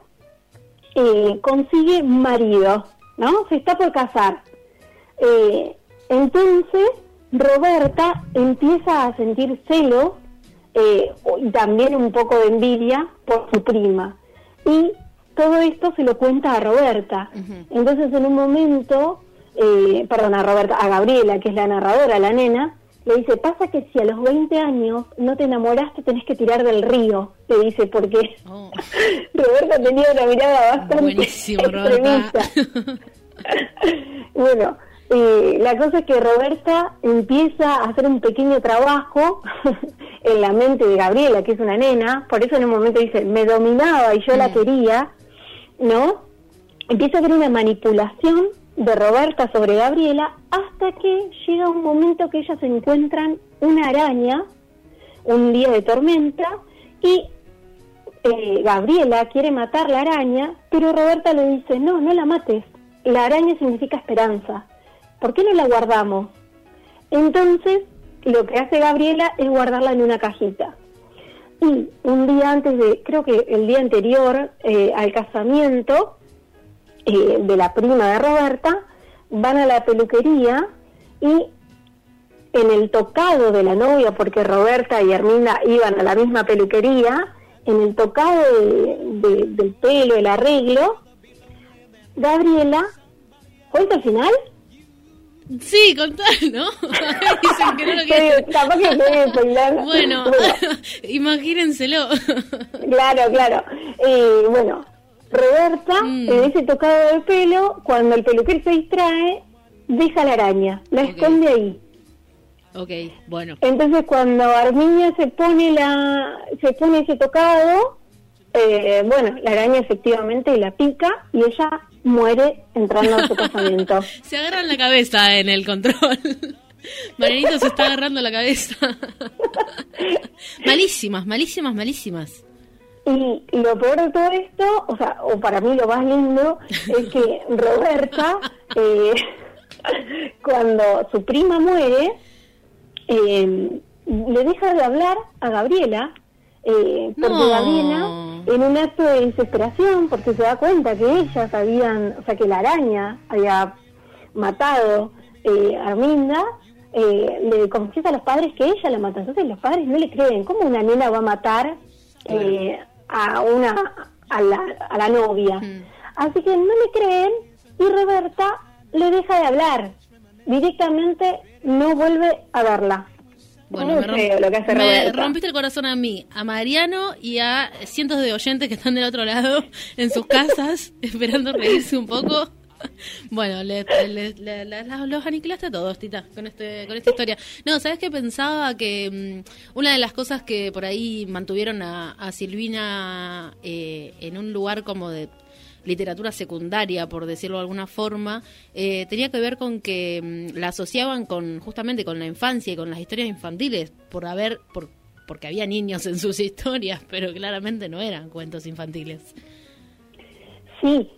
Speaker 3: eh, consigue marido, ¿no? Se está por casar. Eh, entonces, Roberta empieza a sentir celos y también un poco de envidia por su prima. Y todo esto se lo cuenta a Roberta. Entonces, en un momento, eh, perdón, a Roberta, a Gabriela, que es la narradora, la nena, le dice, pasa que si a los 20 años no te enamoraste, tenés que tirar del río, le dice, porque
Speaker 2: Oh. [laughs]
Speaker 3: Roberta tenía una mirada bastante
Speaker 2: Buenísimo,
Speaker 3: extremista. [laughs] bueno, eh, la cosa es que Roberta empieza a hacer un pequeño trabajo [laughs] en la mente de Gabriela, que es una nena, por eso en un momento dice, me dominaba y yo la quería, ¿no? Empieza a haber una manipulación de Roberta sobre Gabriela hasta que llega un momento que ellas encuentran una araña, un día de tormenta, y eh, Gabriela quiere matar la araña, pero Roberta le dice, no, no la mates, la araña significa esperanza, ¿por qué no la guardamos? Entonces, lo que hace Gabriela es guardarla en una cajita. Y un día antes de, creo que el día anterior eh, al casamiento eh, de la prima de Roberta, van a la peluquería y en el tocado de la novia, porque Roberta y Herminda iban a la misma peluquería, en el tocado de- de- del pelo, el arreglo, Gabriela, ¿cuenta el final?
Speaker 2: Sí, contá, ¿no? [laughs] Dicen que no lo
Speaker 3: Sí,
Speaker 2: quieren.
Speaker 3: capaz que spoiler.
Speaker 2: Bueno, [laughs] [laughs] imagínenselo.
Speaker 3: Claro, claro. Eh, bueno, Roberta,
Speaker 2: Mm.
Speaker 3: en ese tocado de pelo, cuando el peluquero se distrae, deja la araña, la esconde ahí.
Speaker 2: Ok, bueno.
Speaker 3: Entonces cuando Arminia se pone la se pone ese tocado, eh, bueno, la araña efectivamente la pica y ella muere entrando a su casamiento. [laughs]
Speaker 2: Se agarran la cabeza en el control. [laughs] Marianito se está agarrando la cabeza. [laughs] malísimas, malísimas, malísimas.
Speaker 3: Y lo peor de todo esto, o sea, o para mí lo más lindo, es que Roberta, eh, cuando su prima muere, eh, le deja de hablar a Gabriela, eh, porque
Speaker 2: No.
Speaker 3: Gabriela, en un acto de desesperación, porque se da cuenta que ellas habían, o sea, que la araña había matado eh, a Arminda, eh, le confiesa a los padres que ella la mató. Entonces los padres no le creen. ¿Cómo una nena va a matar eh, a una a la, a la novia?
Speaker 2: Mm.
Speaker 3: Así que no le creen y Roberta le deja de hablar. Directamente no vuelve a verla.
Speaker 2: Bueno,
Speaker 3: Muy
Speaker 2: me, romp-
Speaker 3: feo lo que hace
Speaker 2: me
Speaker 3: Roberta.
Speaker 2: rompiste el corazón a mí, a Mariano y a cientos de oyentes que están del otro lado en sus casas [laughs] esperando reírse un poco. Bueno, le- los aniquilaste a todos, Tita, con, este, con esta historia. No, ¿sabes qué? Pensaba que mm, una de las cosas que por ahí mantuvieron a, a Silvina eh, en un lugar como de literatura secundaria, por decirlo de alguna forma, eh, tenía que ver con que mm, la asociaban con justamente con la infancia y con las historias infantiles, por haber, por, porque había niños en sus historias, pero claramente no eran cuentos infantiles.
Speaker 3: Sí,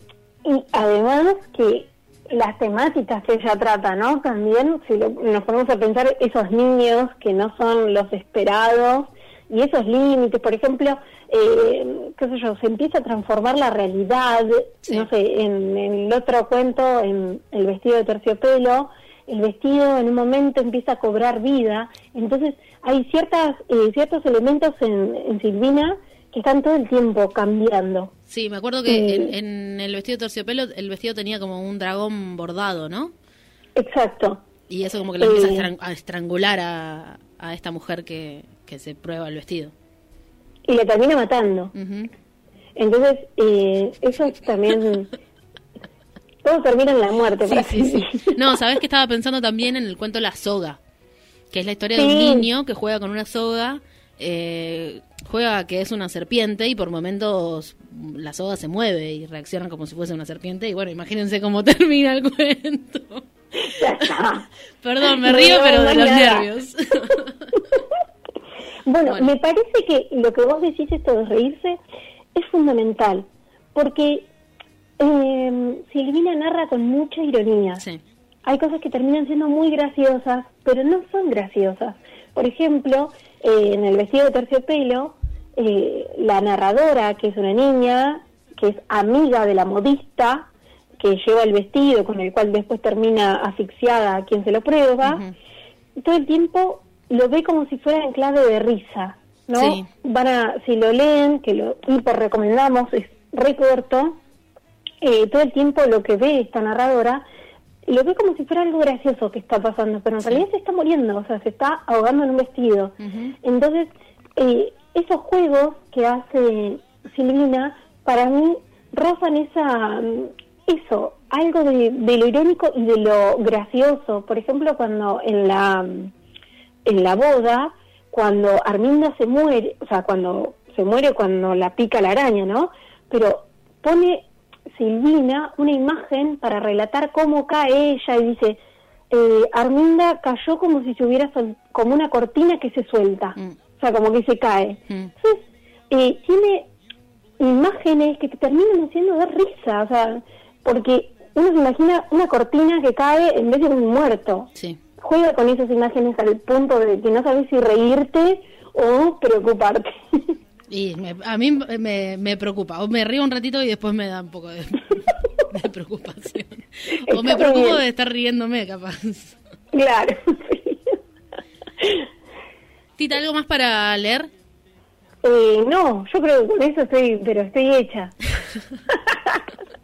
Speaker 3: y además que las temáticas que ella trata, ¿no? También, si lo- nos ponemos a pensar, esos niños que no son los esperados y esos límites, por ejemplo, eh, qué sé yo, se empieza a transformar la realidad,
Speaker 2: Sí.
Speaker 3: no sé, en, en el otro cuento, en el vestido de terciopelo, el vestido en un momento empieza a cobrar vida, entonces hay ciertas eh, ciertos elementos en, en Silvina que están todo el tiempo cambiando.
Speaker 2: Sí, me acuerdo que
Speaker 3: Sí.
Speaker 2: en, en el vestido de terciopelo, el vestido tenía como un dragón bordado, ¿no?
Speaker 3: Exacto.
Speaker 2: Y eso como que le empieza a,
Speaker 3: Eh.
Speaker 2: a estrangular a, a esta mujer que, que se prueba el vestido.
Speaker 3: y le termina matando. Entonces, eh, eso es también... [laughs] Todo termina en la muerte.
Speaker 2: Sí,
Speaker 3: para
Speaker 2: sí, sí.
Speaker 3: Silvina.
Speaker 2: No, sabes que estaba pensando también en el cuento La Soga, que es la historia de un niño que juega con una soga, eh, juega que es una serpiente y por momentos la soga se mueve y reacciona como si fuese una serpiente y bueno, imagínense cómo [laughs] termina el cuento. [laughs] Perdón, me río, pero de los nervios.
Speaker 3: Bueno,
Speaker 2: Bueno.
Speaker 3: me parece que lo que vos decís esto de reírse es fundamental, porque eh, Silvina narra con mucha ironía.
Speaker 2: Sí.
Speaker 3: Hay cosas que terminan siendo muy graciosas, pero no son graciosas. Por ejemplo, eh, en el vestido de terciopelo, eh, la narradora, que es una niña, que es amiga de la modista, que lleva el vestido con el cual después termina asfixiada a quien se lo prueba, todo el tiempo lo ve como si fuera en clave de risa, ¿no?
Speaker 2: Sí.
Speaker 3: Van a, si lo leen, que lo hiper recomendamos, es re corto, eh, todo el tiempo lo que ve esta narradora, lo ve como si fuera algo gracioso que está pasando, pero en realidad se está muriendo, o sea, se está ahogando en un vestido. Entonces, eh, esos juegos que hace Silvina, para mí, rozan esa, mm, eso, algo de, de lo irónico y de lo gracioso. Por ejemplo, cuando en la, mm, en la boda, cuando Arminda se muere, o sea, cuando se muere cuando la pica la araña, ¿no? Pero pone Silvina una imagen para relatar cómo cae ella y dice, eh, Arminda cayó como si se hubiera sol- como una cortina que se suelta,
Speaker 2: Mm.
Speaker 3: o sea, como que se cae.
Speaker 2: Mm.
Speaker 3: Entonces, eh, tiene imágenes que te terminan haciendo dar risa, o sea, porque uno se imagina una cortina que cae en vez de un muerto.
Speaker 2: Sí.
Speaker 3: Juega con esas imágenes al punto de que no sabes si reírte o preocuparte.
Speaker 2: Y me- a mí me, me preocupa. O me río un ratito y después me da un poco de, [laughs] de preocupación. O me preocupo
Speaker 3: bien.
Speaker 2: de estar riéndome, capaz.
Speaker 3: claro. sí.
Speaker 2: Tita, ¿algo más para leer?
Speaker 3: Eh, no, yo creo que con eso estoy, pero estoy hecha. [laughs]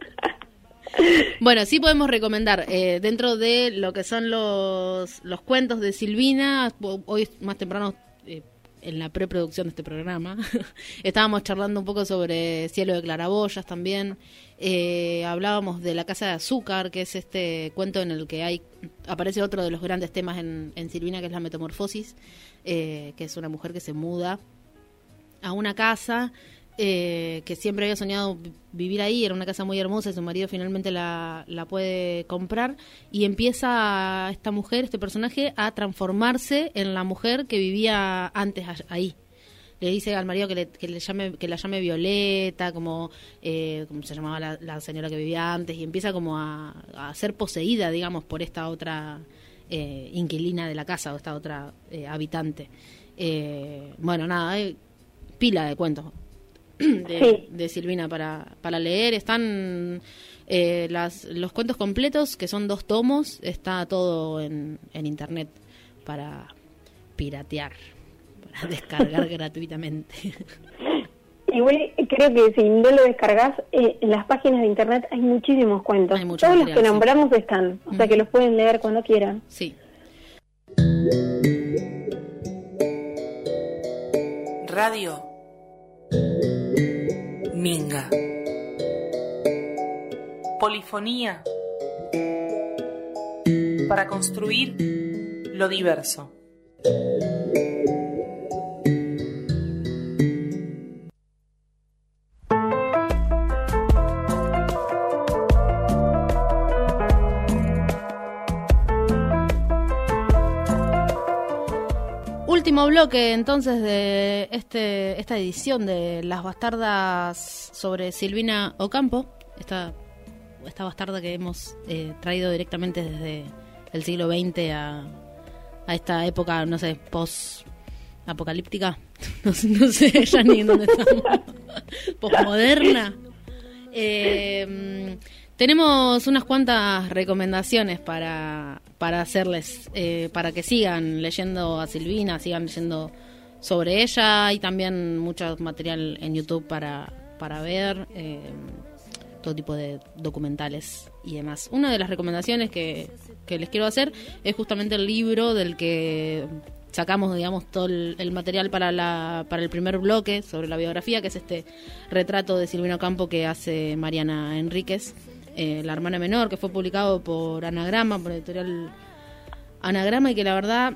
Speaker 2: Bueno, sí podemos recomendar, eh, dentro de lo que son los, los cuentos de Silvina, ho- hoy más temprano eh, en la preproducción de este programa. [laughs] Estábamos charlando un poco sobre Cielo de Claraboyas también. Eh, hablábamos de La Casa de Azúcar, que es este cuento en el que hay aparece otro de los grandes temas en, en Silvina, que es la metamorfosis, eh, que es una mujer que se muda a una casa eh, que siempre había soñado vi- vivir ahí, era una casa muy hermosa y su marido finalmente la, la puede comprar y empieza esta mujer, este personaje, a transformarse en la mujer que vivía antes ahí. Le dice al marido que, le, que, le llame, que la llame Violeta, como, eh, como se llamaba la, la señora que vivía antes, y empieza como a, a ser poseída, digamos, por esta otra eh, inquilina de la casa o esta otra eh, habitante. Eh, bueno, nada, hay pila de cuentos [clears throat] de,
Speaker 3: Sí.
Speaker 2: de Silvina para, para leer. Están eh, las, los cuentos completos, que son dos tomos, está todo en, en internet para piratear, para [laughs] descargar [laughs] gratuitamente.
Speaker 3: Igual creo que si no lo descargas, eh, en las páginas de internet hay muchísimos cuentos.
Speaker 2: Hay mucho
Speaker 3: Todos los que
Speaker 2: sí.
Speaker 3: nombramos están, o sea que los pueden leer cuando quieran.
Speaker 2: Sí.
Speaker 6: Radio Minga. Polifonía para construir lo diverso.
Speaker 2: Bloque entonces de este esta edición de Las Bastardas sobre Silvina Ocampo, esta, esta bastarda que hemos eh, traído directamente desde el siglo XX a, a esta época, no sé, post apocalíptica, [laughs] no, sé- no sé ya ni en dónde estamos, [laughs] postmoderna. Eh, tenemos unas cuantas recomendaciones para, para hacerles, eh, para que sigan leyendo a Silvina, sigan leyendo sobre ella y también mucho material en YouTube para, para ver, eh, todo tipo de documentales y demás. Una de las recomendaciones que, que les quiero hacer es justamente el libro del que sacamos, digamos, todo el, material para, la, para el primer bloque sobre la biografía, que es este retrato de Silvino Campo que hace Mariana Enríquez, eh, la hermana menor, que fue publicado por Anagrama, por editorial Anagrama, y que la verdad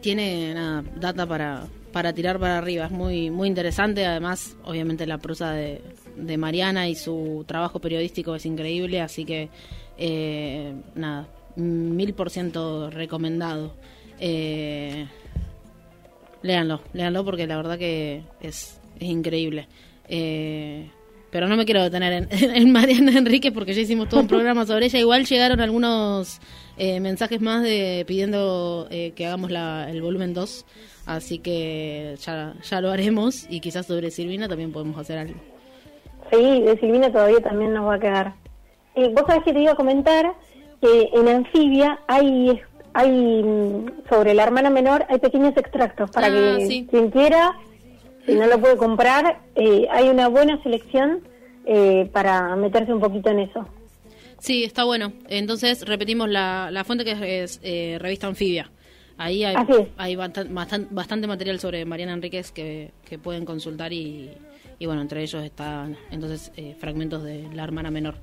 Speaker 2: tiene nada, data para, para tirar para arriba. Es muy, muy interesante. Además, obviamente, la prosa de, Mariana y su trabajo periodístico es increíble. Así que, eh, nada, mil por ciento recomendado. Eh, léanlo, léanlo porque la verdad que es, es increíble. Eh, pero no me quiero detener en, [laughs] en Mariana Enríquez porque ya hicimos todo un [laughs] programa sobre ella. Igual llegaron algunos eh, mensajes más de pidiendo eh, que hagamos la, el volumen 2. Así que ya, ya lo haremos y quizás sobre Silvina también podemos hacer algo.
Speaker 3: Sí, de Silvina todavía también nos va a quedar. Eh, Vos sabés que te iba a comentar que en Anfibia hay, hay mm, sobre la hermana menor, hay pequeños extractos para
Speaker 2: Ah,
Speaker 3: que
Speaker 2: sí.
Speaker 3: quien quiera, si no lo puede comprar, eh, hay una buena selección eh, para meterse un poquito en eso.
Speaker 2: Sí, está bueno. Entonces repetimos la, la fuente que es eh, Revista Anfibia. Ahí hay, hay bastan- bastan- bastante material sobre Mariana Enríquez que, que pueden consultar y, y bueno, entre ellos están entonces eh, fragmentos de La Hermana Menor.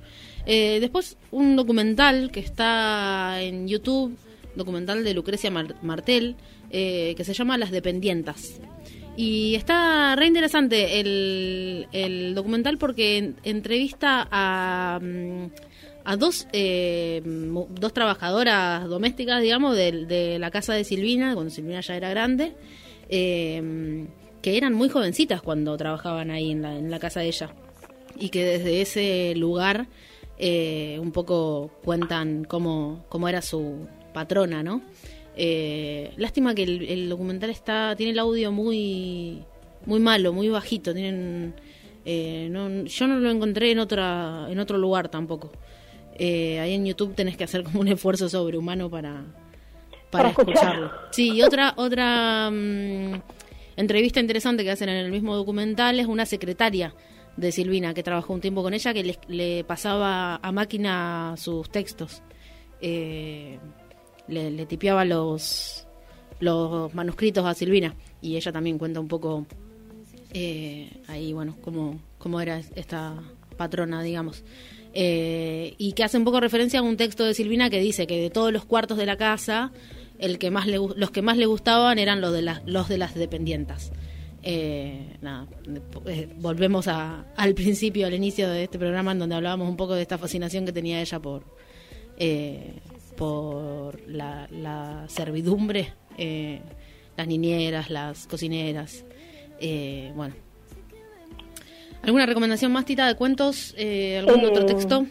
Speaker 2: Eh, después un documental que está en YouTube, documental de Lucrecia Mar- Martel, eh, que se llama Las Dependientas. Y está re interesante el, el documental porque en- entrevista a, mm, a dos, eh, dos trabajadoras domésticas, digamos, de, de la casa de Silvina, cuando Silvina ya era grande, eh, que eran muy jovencitas cuando trabajaban ahí en la, en la casa de ella. Y que desde ese lugar eh, un poco cuentan cómo, cómo era su patrona, ¿no? Eh, lástima que el, el documental está tiene el audio muy muy malo, muy bajito. Tienen, eh, no- yo no lo encontré en otra en otro lugar tampoco. Eh, ahí en YouTube tenés que hacer como un esfuerzo sobrehumano para para,
Speaker 3: Para escucharlo.
Speaker 2: Sí, y otra otra mm, entrevista interesante que hacen en el mismo documental es una secretaria de Silvina que trabajó un tiempo con ella que le, le pasaba a máquina sus textos. Eh, le, le tipeaba los, los manuscritos a Silvina. y ella también cuenta un poco eh, ahí, bueno, cómo, cómo era esta patrona, digamos. Eh, y que hace un poco referencia a un texto de Silvina que dice que de todos los cuartos de la casa, el que más le, los que más le gustaban eran los de las, los de las dependientas. Eh, nada, eh, volvemos a- al principio, al inicio de este programa, en donde hablábamos un poco de esta fascinación que tenía ella por, por la, la servidumbre, eh, las niñeras, las cocineras. eh, bueno. ¿Alguna recomendación más, Tita, de cuentos? Eh, ¿Algún
Speaker 3: Eh,
Speaker 2: otro texto?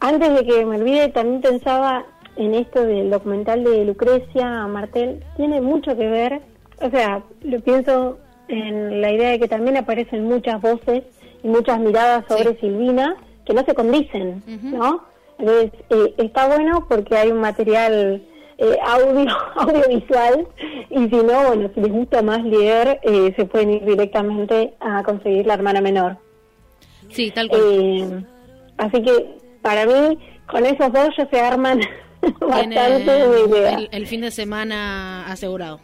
Speaker 3: Antes de que me olvide, también pensaba en esto del documental de Lucrecia Martel. Tiene mucho que ver, o sea, lo pienso en la idea de que también aparecen muchas voces y muchas miradas sobre Silvina que no se condicen, ¿no? Entonces, eh, está bueno porque hay un material eh, audio, [laughs] audiovisual y si no, bueno, si les gusta más leer, eh, se pueden ir directamente a conseguir la hermana menor.
Speaker 2: Sí, tal cual.
Speaker 3: Eh, así que para mí, con esos dos ya se arman [laughs] bastante de
Speaker 2: el, el fin de semana asegurado.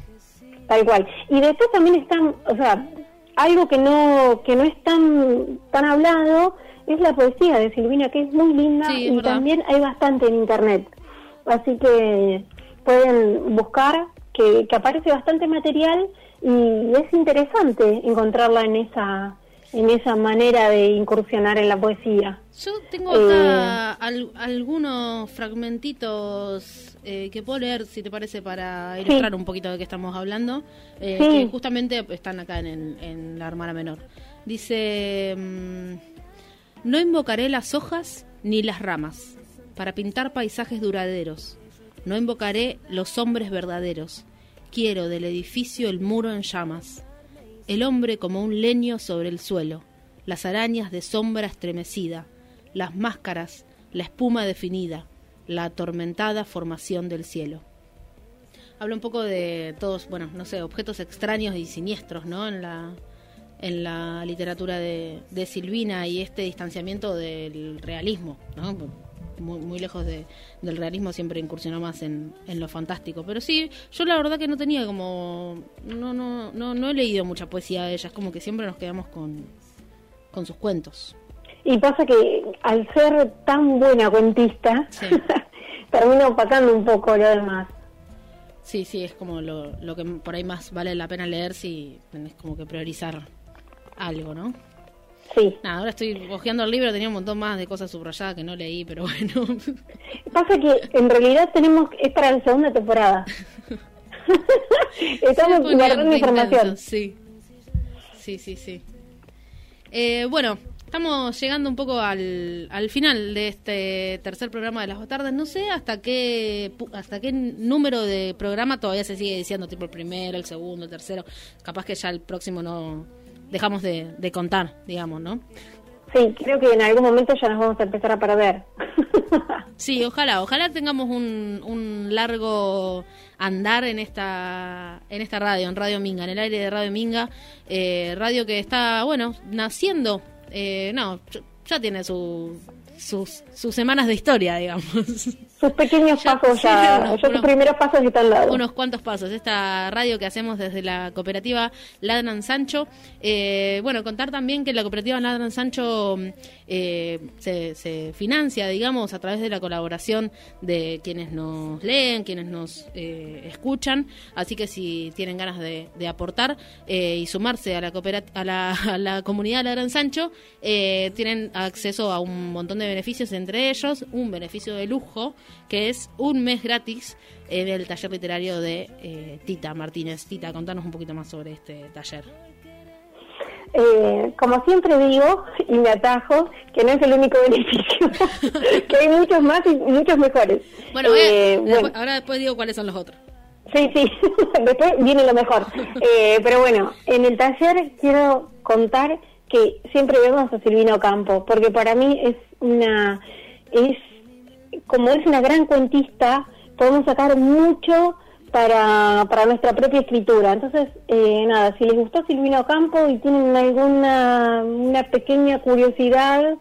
Speaker 3: Tal cual. Y después también están, o sea, algo que no que no es tan tan hablado es la poesía de Silvina, que es muy linda
Speaker 2: Sí, es
Speaker 3: y
Speaker 2: verdad.
Speaker 3: también hay bastante en internet. Así que pueden buscar que, que aparece bastante material y es interesante encontrarla en esa en esa manera de incursionar en la poesía.
Speaker 2: Yo tengo acá al- algunos fragmentitos eh, que puedo leer, si te parece, para ilustrar un poquito de qué estamos hablando, eh,
Speaker 3: Sí.
Speaker 2: que justamente están acá en la hermana menor. Dice, mm, no invocaré las hojas ni las ramas para pintar paisajes duraderos. No invocaré los hombres verdaderos. Quiero del edificio el muro en llamas el hombre como un leño sobre el suelo, las arañas de sombra estremecida, las máscaras, la espuma definida, la atormentada formación del cielo. Habla un poco de todos, bueno, no sé, objetos extraños y siniestros, ¿no? En la, en la literatura de, de Silvina y este distanciamiento del realismo, ¿no? Muy, muy lejos de, del realismo siempre incursionó más en, en lo fantástico. Pero sí, yo la verdad que no tenía como... No, no, no, no he leído mucha poesía de ella, es como que siempre nos quedamos con, con sus cuentos.
Speaker 3: Y pasa que al ser tan buena cuentista, [laughs] termina opacando un poco lo demás.
Speaker 2: Sí, sí, es como lo, lo que por ahí más vale la pena leer si tenés como que priorizar algo, ¿no?
Speaker 3: Sí.
Speaker 2: Nada, ahora estoy hojeando el libro, tenía un montón más de cosas subrayadas que no leí, pero bueno. [laughs]
Speaker 3: Pasa que en realidad tenemos, es para la segunda temporada. [laughs] Estamos guardando información.
Speaker 2: intensos, Sí, sí, sí. sí. Eh, bueno, estamos llegando un poco al, al final de este tercer programa de las tardes. No sé hasta qué hasta qué número de programa todavía se sigue diciendo, tipo el primero, el segundo, el tercero. Capaz que ya el próximo no dejamos de, de contar, digamos, ¿no?
Speaker 3: Sí, creo que en algún momento ya nos vamos a empezar a perder. [laughs]
Speaker 2: Sí, ojalá, ojalá tengamos un, un largo andar en esta en esta radio, en Radio Minga, en el aire de Radio Minga, eh, radio que está, bueno, naciendo, eh, no, ya- tiene su, sus, sus semanas de historia, digamos. [laughs]
Speaker 3: Sus pequeños
Speaker 2: Ya-
Speaker 3: pasos ya,
Speaker 2: unos-
Speaker 3: ya
Speaker 2: unos-
Speaker 3: sus primeros pasos están dados.
Speaker 2: unos cuantos pasos. Esta radio que hacemos desde la cooperativa Ladran Sancho. Eh, bueno, contar también que la cooperativa Ladran Sancho eh, se, financia, digamos, a través de la colaboración de quienes nos leen, quienes nos eh, escuchan. Así que si tienen ganas de, de aportar eh, y sumarse a la, a la, a la comunidad Ladran Sancho, eh, tienen acceso a un montón de beneficios, entre ellos un beneficio de lujo, que es un mes gratis en el taller literario de eh, Tita Martínez. Tita, contanos un poquito más sobre este taller.
Speaker 3: Eh, como siempre digo, y me atajo, que no es el único [laughs] beneficio, que hay muchos más y muchos mejores.
Speaker 2: Bueno,
Speaker 3: Eh, bueno,
Speaker 2: ahora después digo cuáles son los otros.
Speaker 3: Sí, sí, [laughs] después viene lo mejor. Eh, pero bueno, en el taller quiero contar que siempre vemos a Silvina Ocampo, porque para mí es una, es, como es una gran cuentista, podemos sacar mucho para, para nuestra propia escritura. Entonces, eh, nada, si les gustó Silvina Ocampo y tienen alguna una pequeña curiosidad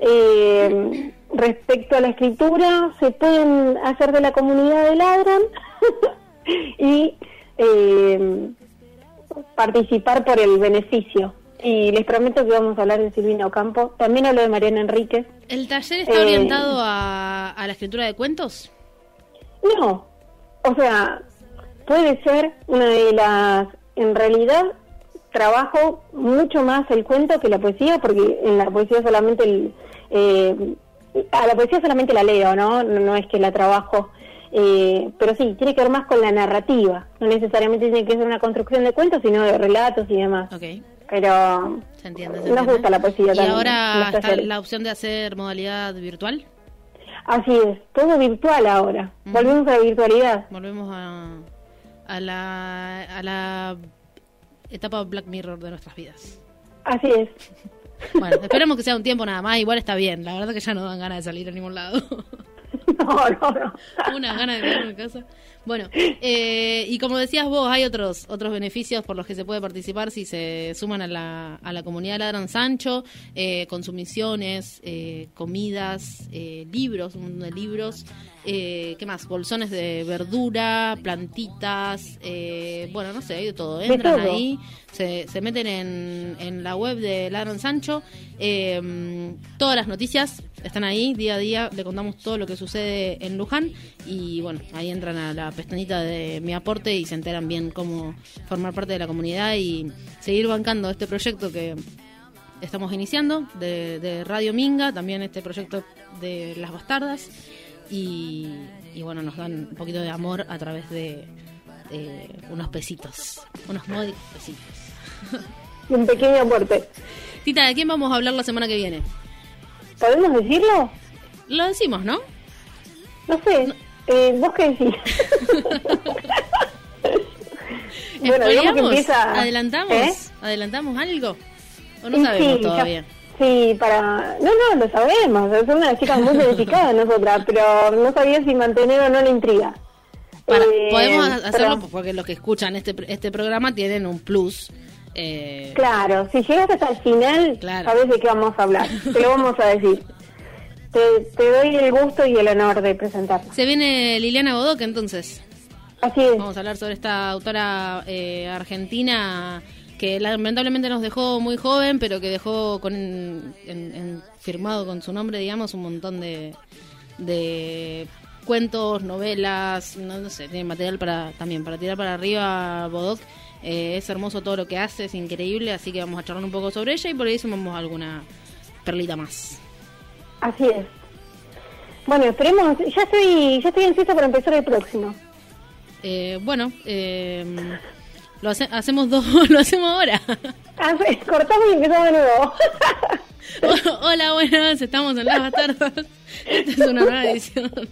Speaker 3: eh, [clears throat] respecto a la escritura, se pueden hacer de la comunidad de Ladran [laughs] y eh, participar por el beneficio. Y les prometo que vamos a hablar de Silvina Ocampo. También hablo de Mariana Enríquez.
Speaker 2: ¿El taller está
Speaker 3: Eh,
Speaker 2: orientado a, a la escritura de cuentos?
Speaker 3: No, o sea, puede ser una de las, en realidad trabajo mucho más el cuento que la poesía, porque en la poesía solamente el, eh, a la poesía solamente la leo, ¿no? No, no es que la trabajo, eh, pero sí, tiene que ver más con la narrativa, no necesariamente tiene que ser una construcción de cuentos, sino de relatos y demás.
Speaker 2: Ok,
Speaker 3: Pero
Speaker 2: se entiende. se
Speaker 3: nos
Speaker 2: entiende.
Speaker 3: gusta la poesía
Speaker 2: ¿Y
Speaker 3: también.
Speaker 2: ahora
Speaker 3: los
Speaker 2: está la opción de hacer modalidad virtual?
Speaker 3: Así es, todo virtual ahora. Volvemos a la virtualidad.
Speaker 2: Volvemos a, a, la, a la etapa Black Mirror de nuestras vidas.
Speaker 3: Así es. [laughs]
Speaker 2: Bueno, esperemos que sea un tiempo nada más, igual está bien. La verdad que ya no dan ganas de salir a ningún lado. [laughs]
Speaker 3: No, no, no. [laughs]
Speaker 2: Unas ganas de quedarme en casa. Bueno, eh, y como decías vos, hay otros otros beneficios por los que se puede participar si se suman a la, a la comunidad Ladran Sancho, eh, consumiciones, eh, comidas, eh, libros, un montón de libros. Eh, ¿Qué más? Bolsones de verdura, plantitas, eh, bueno, no sé, hay de todo.
Speaker 3: De
Speaker 2: Entran
Speaker 3: todo.
Speaker 2: ahí, se, se meten en, en la web de Ladran Sancho. eh, todas las noticias están ahí, día a día le contamos todo lo que sucede en Luján. Y bueno, ahí entran a la pestañita de mi aporte y se enteran bien cómo formar parte de la comunidad y seguir bancando este proyecto que estamos iniciando de, de Radio Minga, también este proyecto de Las Bastardas. Y, y bueno, nos dan un poquito de amor a través de, de unos pesitos, unos módicos pesitos. [laughs]
Speaker 3: Un pequeño aporte.
Speaker 2: Tita, ¿de quién vamos a hablar la semana que viene?
Speaker 3: ¿Podemos decirlo?
Speaker 2: Lo decimos, ¿no?
Speaker 3: No sé. Eh, ¿Vos qué decís? [laughs] bueno, digamos empieza...
Speaker 2: ¿Adelantamos?
Speaker 3: ¿Eh?
Speaker 2: ¿Adelantamos algo? ¿O no sabemos
Speaker 3: sí,
Speaker 2: todavía?
Speaker 3: ya- sí, para... No, no, lo sabemos. Es una chica muy dedicada nosotras, pero no sabía si mantener o no la intriga.
Speaker 2: Para-
Speaker 3: Eh,
Speaker 2: podemos ha- hacerlo
Speaker 3: pero-
Speaker 2: porque los que escuchan este, este programa tienen un plus. eh,
Speaker 3: Claro, si llegas hasta el final,
Speaker 2: Claro.
Speaker 3: sabes de qué vamos a hablar. Te lo vamos a decir. Te, te doy el gusto y el honor de presentarla.
Speaker 2: Se viene Liliana Bodoc entonces.
Speaker 3: Así es.
Speaker 2: Vamos a hablar sobre esta autora eh, argentina que lamentablemente nos dejó muy joven, pero que dejó con en- en- firmado con su nombre, digamos, un montón de, de cuentos, novelas, no, no sé, tiene material para también para tirar para arriba Bodoc. Eh, es hermoso todo lo que hace, es increíble, así que vamos a charlar un poco sobre ella y por ahí sumamos alguna perlita más.
Speaker 3: Así es. Bueno, esperemos. Ya estoy, ya estoy ansiosa para empezar el próximo.
Speaker 2: Eh, bueno, eh, lo hace- hacemos dos, [laughs] lo hacemos ahora.
Speaker 3: Ah, Cortamos y empezamos de nuevo. [laughs]
Speaker 2: Hola, buenas, estamos en Las Bastardas. Esta es una nueva edición. [laughs]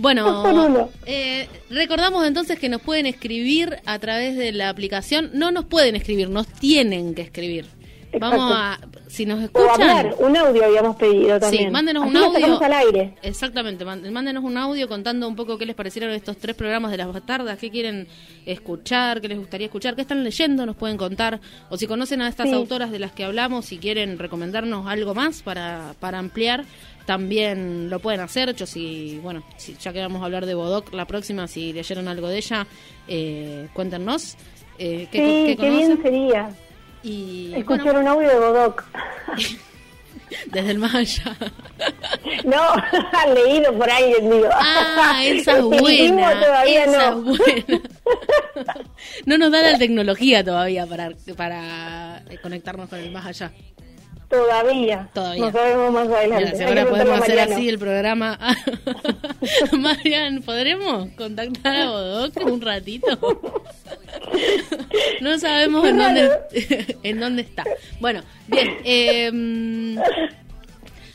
Speaker 2: Bueno, eh, recordamos entonces que nos pueden escribir a través de la aplicación. No nos pueden escribir, nos tienen que escribir. Vamos a, si nos
Speaker 3: o
Speaker 2: escuchan,
Speaker 3: hablar, un audio habíamos pedido también.
Speaker 2: Sí, mándenos
Speaker 3: Así
Speaker 2: un audio.
Speaker 3: al aire.
Speaker 2: Exactamente, mándenos un audio contando un poco qué les parecieron estos tres programas de las bastardas, qué quieren escuchar, qué les gustaría escuchar, qué están leyendo, nos pueden contar. O si conocen a estas
Speaker 3: Sí.
Speaker 2: autoras de las que hablamos y quieren recomendarnos algo más para, para ampliar, también lo pueden hacer. Yo si, bueno, si, ya que vamos a hablar de Bodoc la próxima, si leyeron algo de ella, eh, cuéntenos. Eh, ¿qué,
Speaker 3: sí,
Speaker 2: qué
Speaker 3: qué bien sería
Speaker 2: Y
Speaker 3: escuchar
Speaker 2: bueno,
Speaker 3: un audio de Bodoc. [laughs]
Speaker 2: desde el más allá. [laughs]
Speaker 3: no, [laughs] leído por ahí, digo.
Speaker 2: Ah, esa es buena.
Speaker 3: todavía
Speaker 2: esa
Speaker 3: no.
Speaker 2: buena. No nos da la tecnología todavía para, para eh, conectarnos con el más allá.
Speaker 3: Todavía.
Speaker 2: Todavía.
Speaker 3: No sabemos más adelante.
Speaker 2: Mira, ahora podemos hacer
Speaker 3: Mariano.
Speaker 2: así el programa. [laughs] Marian, ¿podremos contactar a Bodoc un ratito? No sabemos en dónde, [laughs] en dónde está. Bueno, bien. eh,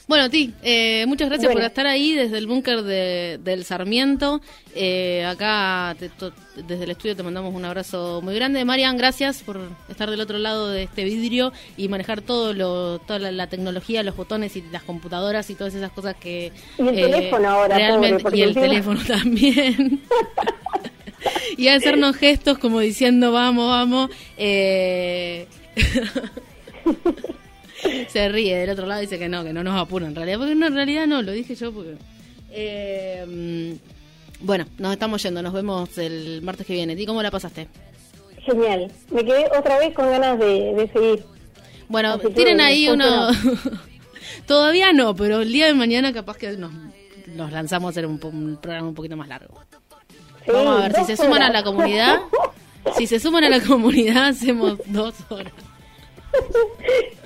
Speaker 2: bueno, Ti, eh, muchas gracias
Speaker 3: Bueno.
Speaker 2: por estar ahí desde el búnker de- del Sarmiento. Eh, acá, te- to- desde el estudio, te mandamos un abrazo muy grande. Marian, gracias por estar del otro lado de este vidrio y manejar todo lo, toda la, la tecnología, los botones y las computadoras y todas esas cosas que... eh,
Speaker 3: Y el teléfono ahora,
Speaker 2: Realmente,
Speaker 3: pobre,
Speaker 2: y el
Speaker 3: encima-
Speaker 2: teléfono [laughs] también. [laughs] y hacernos gestos como diciendo, vamos, vamos. Eh... [laughs] Se ríe del otro lado y dice que no, que no nos apura en realidad. Porque no, en realidad no, lo dije yo porque... Eh, Bueno, nos estamos yendo, nos vemos el martes que viene. ¿Y cómo la pasaste?
Speaker 3: Genial. Me quedé otra vez con ganas de, de seguir.
Speaker 2: Bueno,
Speaker 3: Así que
Speaker 2: tienen ahí uno... [laughs] Todavía no, pero el día de mañana capaz que nos, nos lanzamos a hacer un, programa un poquito más largo.
Speaker 3: Sí,
Speaker 2: Vamos a ver, si se suman a la comunidad, si se suman a la comunidad, hacemos dos horas. [laughs]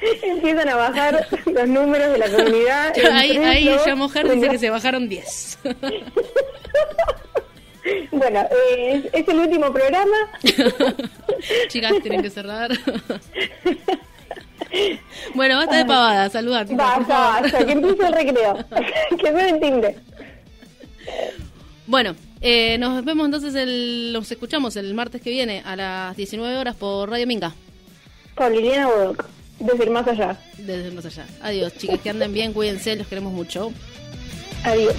Speaker 2: [laughs]
Speaker 3: Empiezan a bajar los números de la comunidad. [laughs]
Speaker 2: Ahí,
Speaker 3: tres,
Speaker 2: ahí
Speaker 3: dos,
Speaker 2: ya Mojar dice que se bajaron 10. [laughs]
Speaker 3: Bueno, eh, es, es el último programa.
Speaker 2: Chicas, tienen que cerrar. bueno, basta de pavada, saludad. por
Speaker 3: Basta, basta, que empiece el recreo. que el timbre.
Speaker 2: Bueno, eh, nos vemos entonces, el, nos escuchamos el martes que viene a las 19 horas por Radio Minga.
Speaker 3: Con Liliana Bodoc, desde el más allá.
Speaker 2: Desde más allá. Adiós, chicas, que anden bien, cuídense, los queremos mucho.
Speaker 3: Adiós.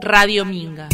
Speaker 6: Radio Minga.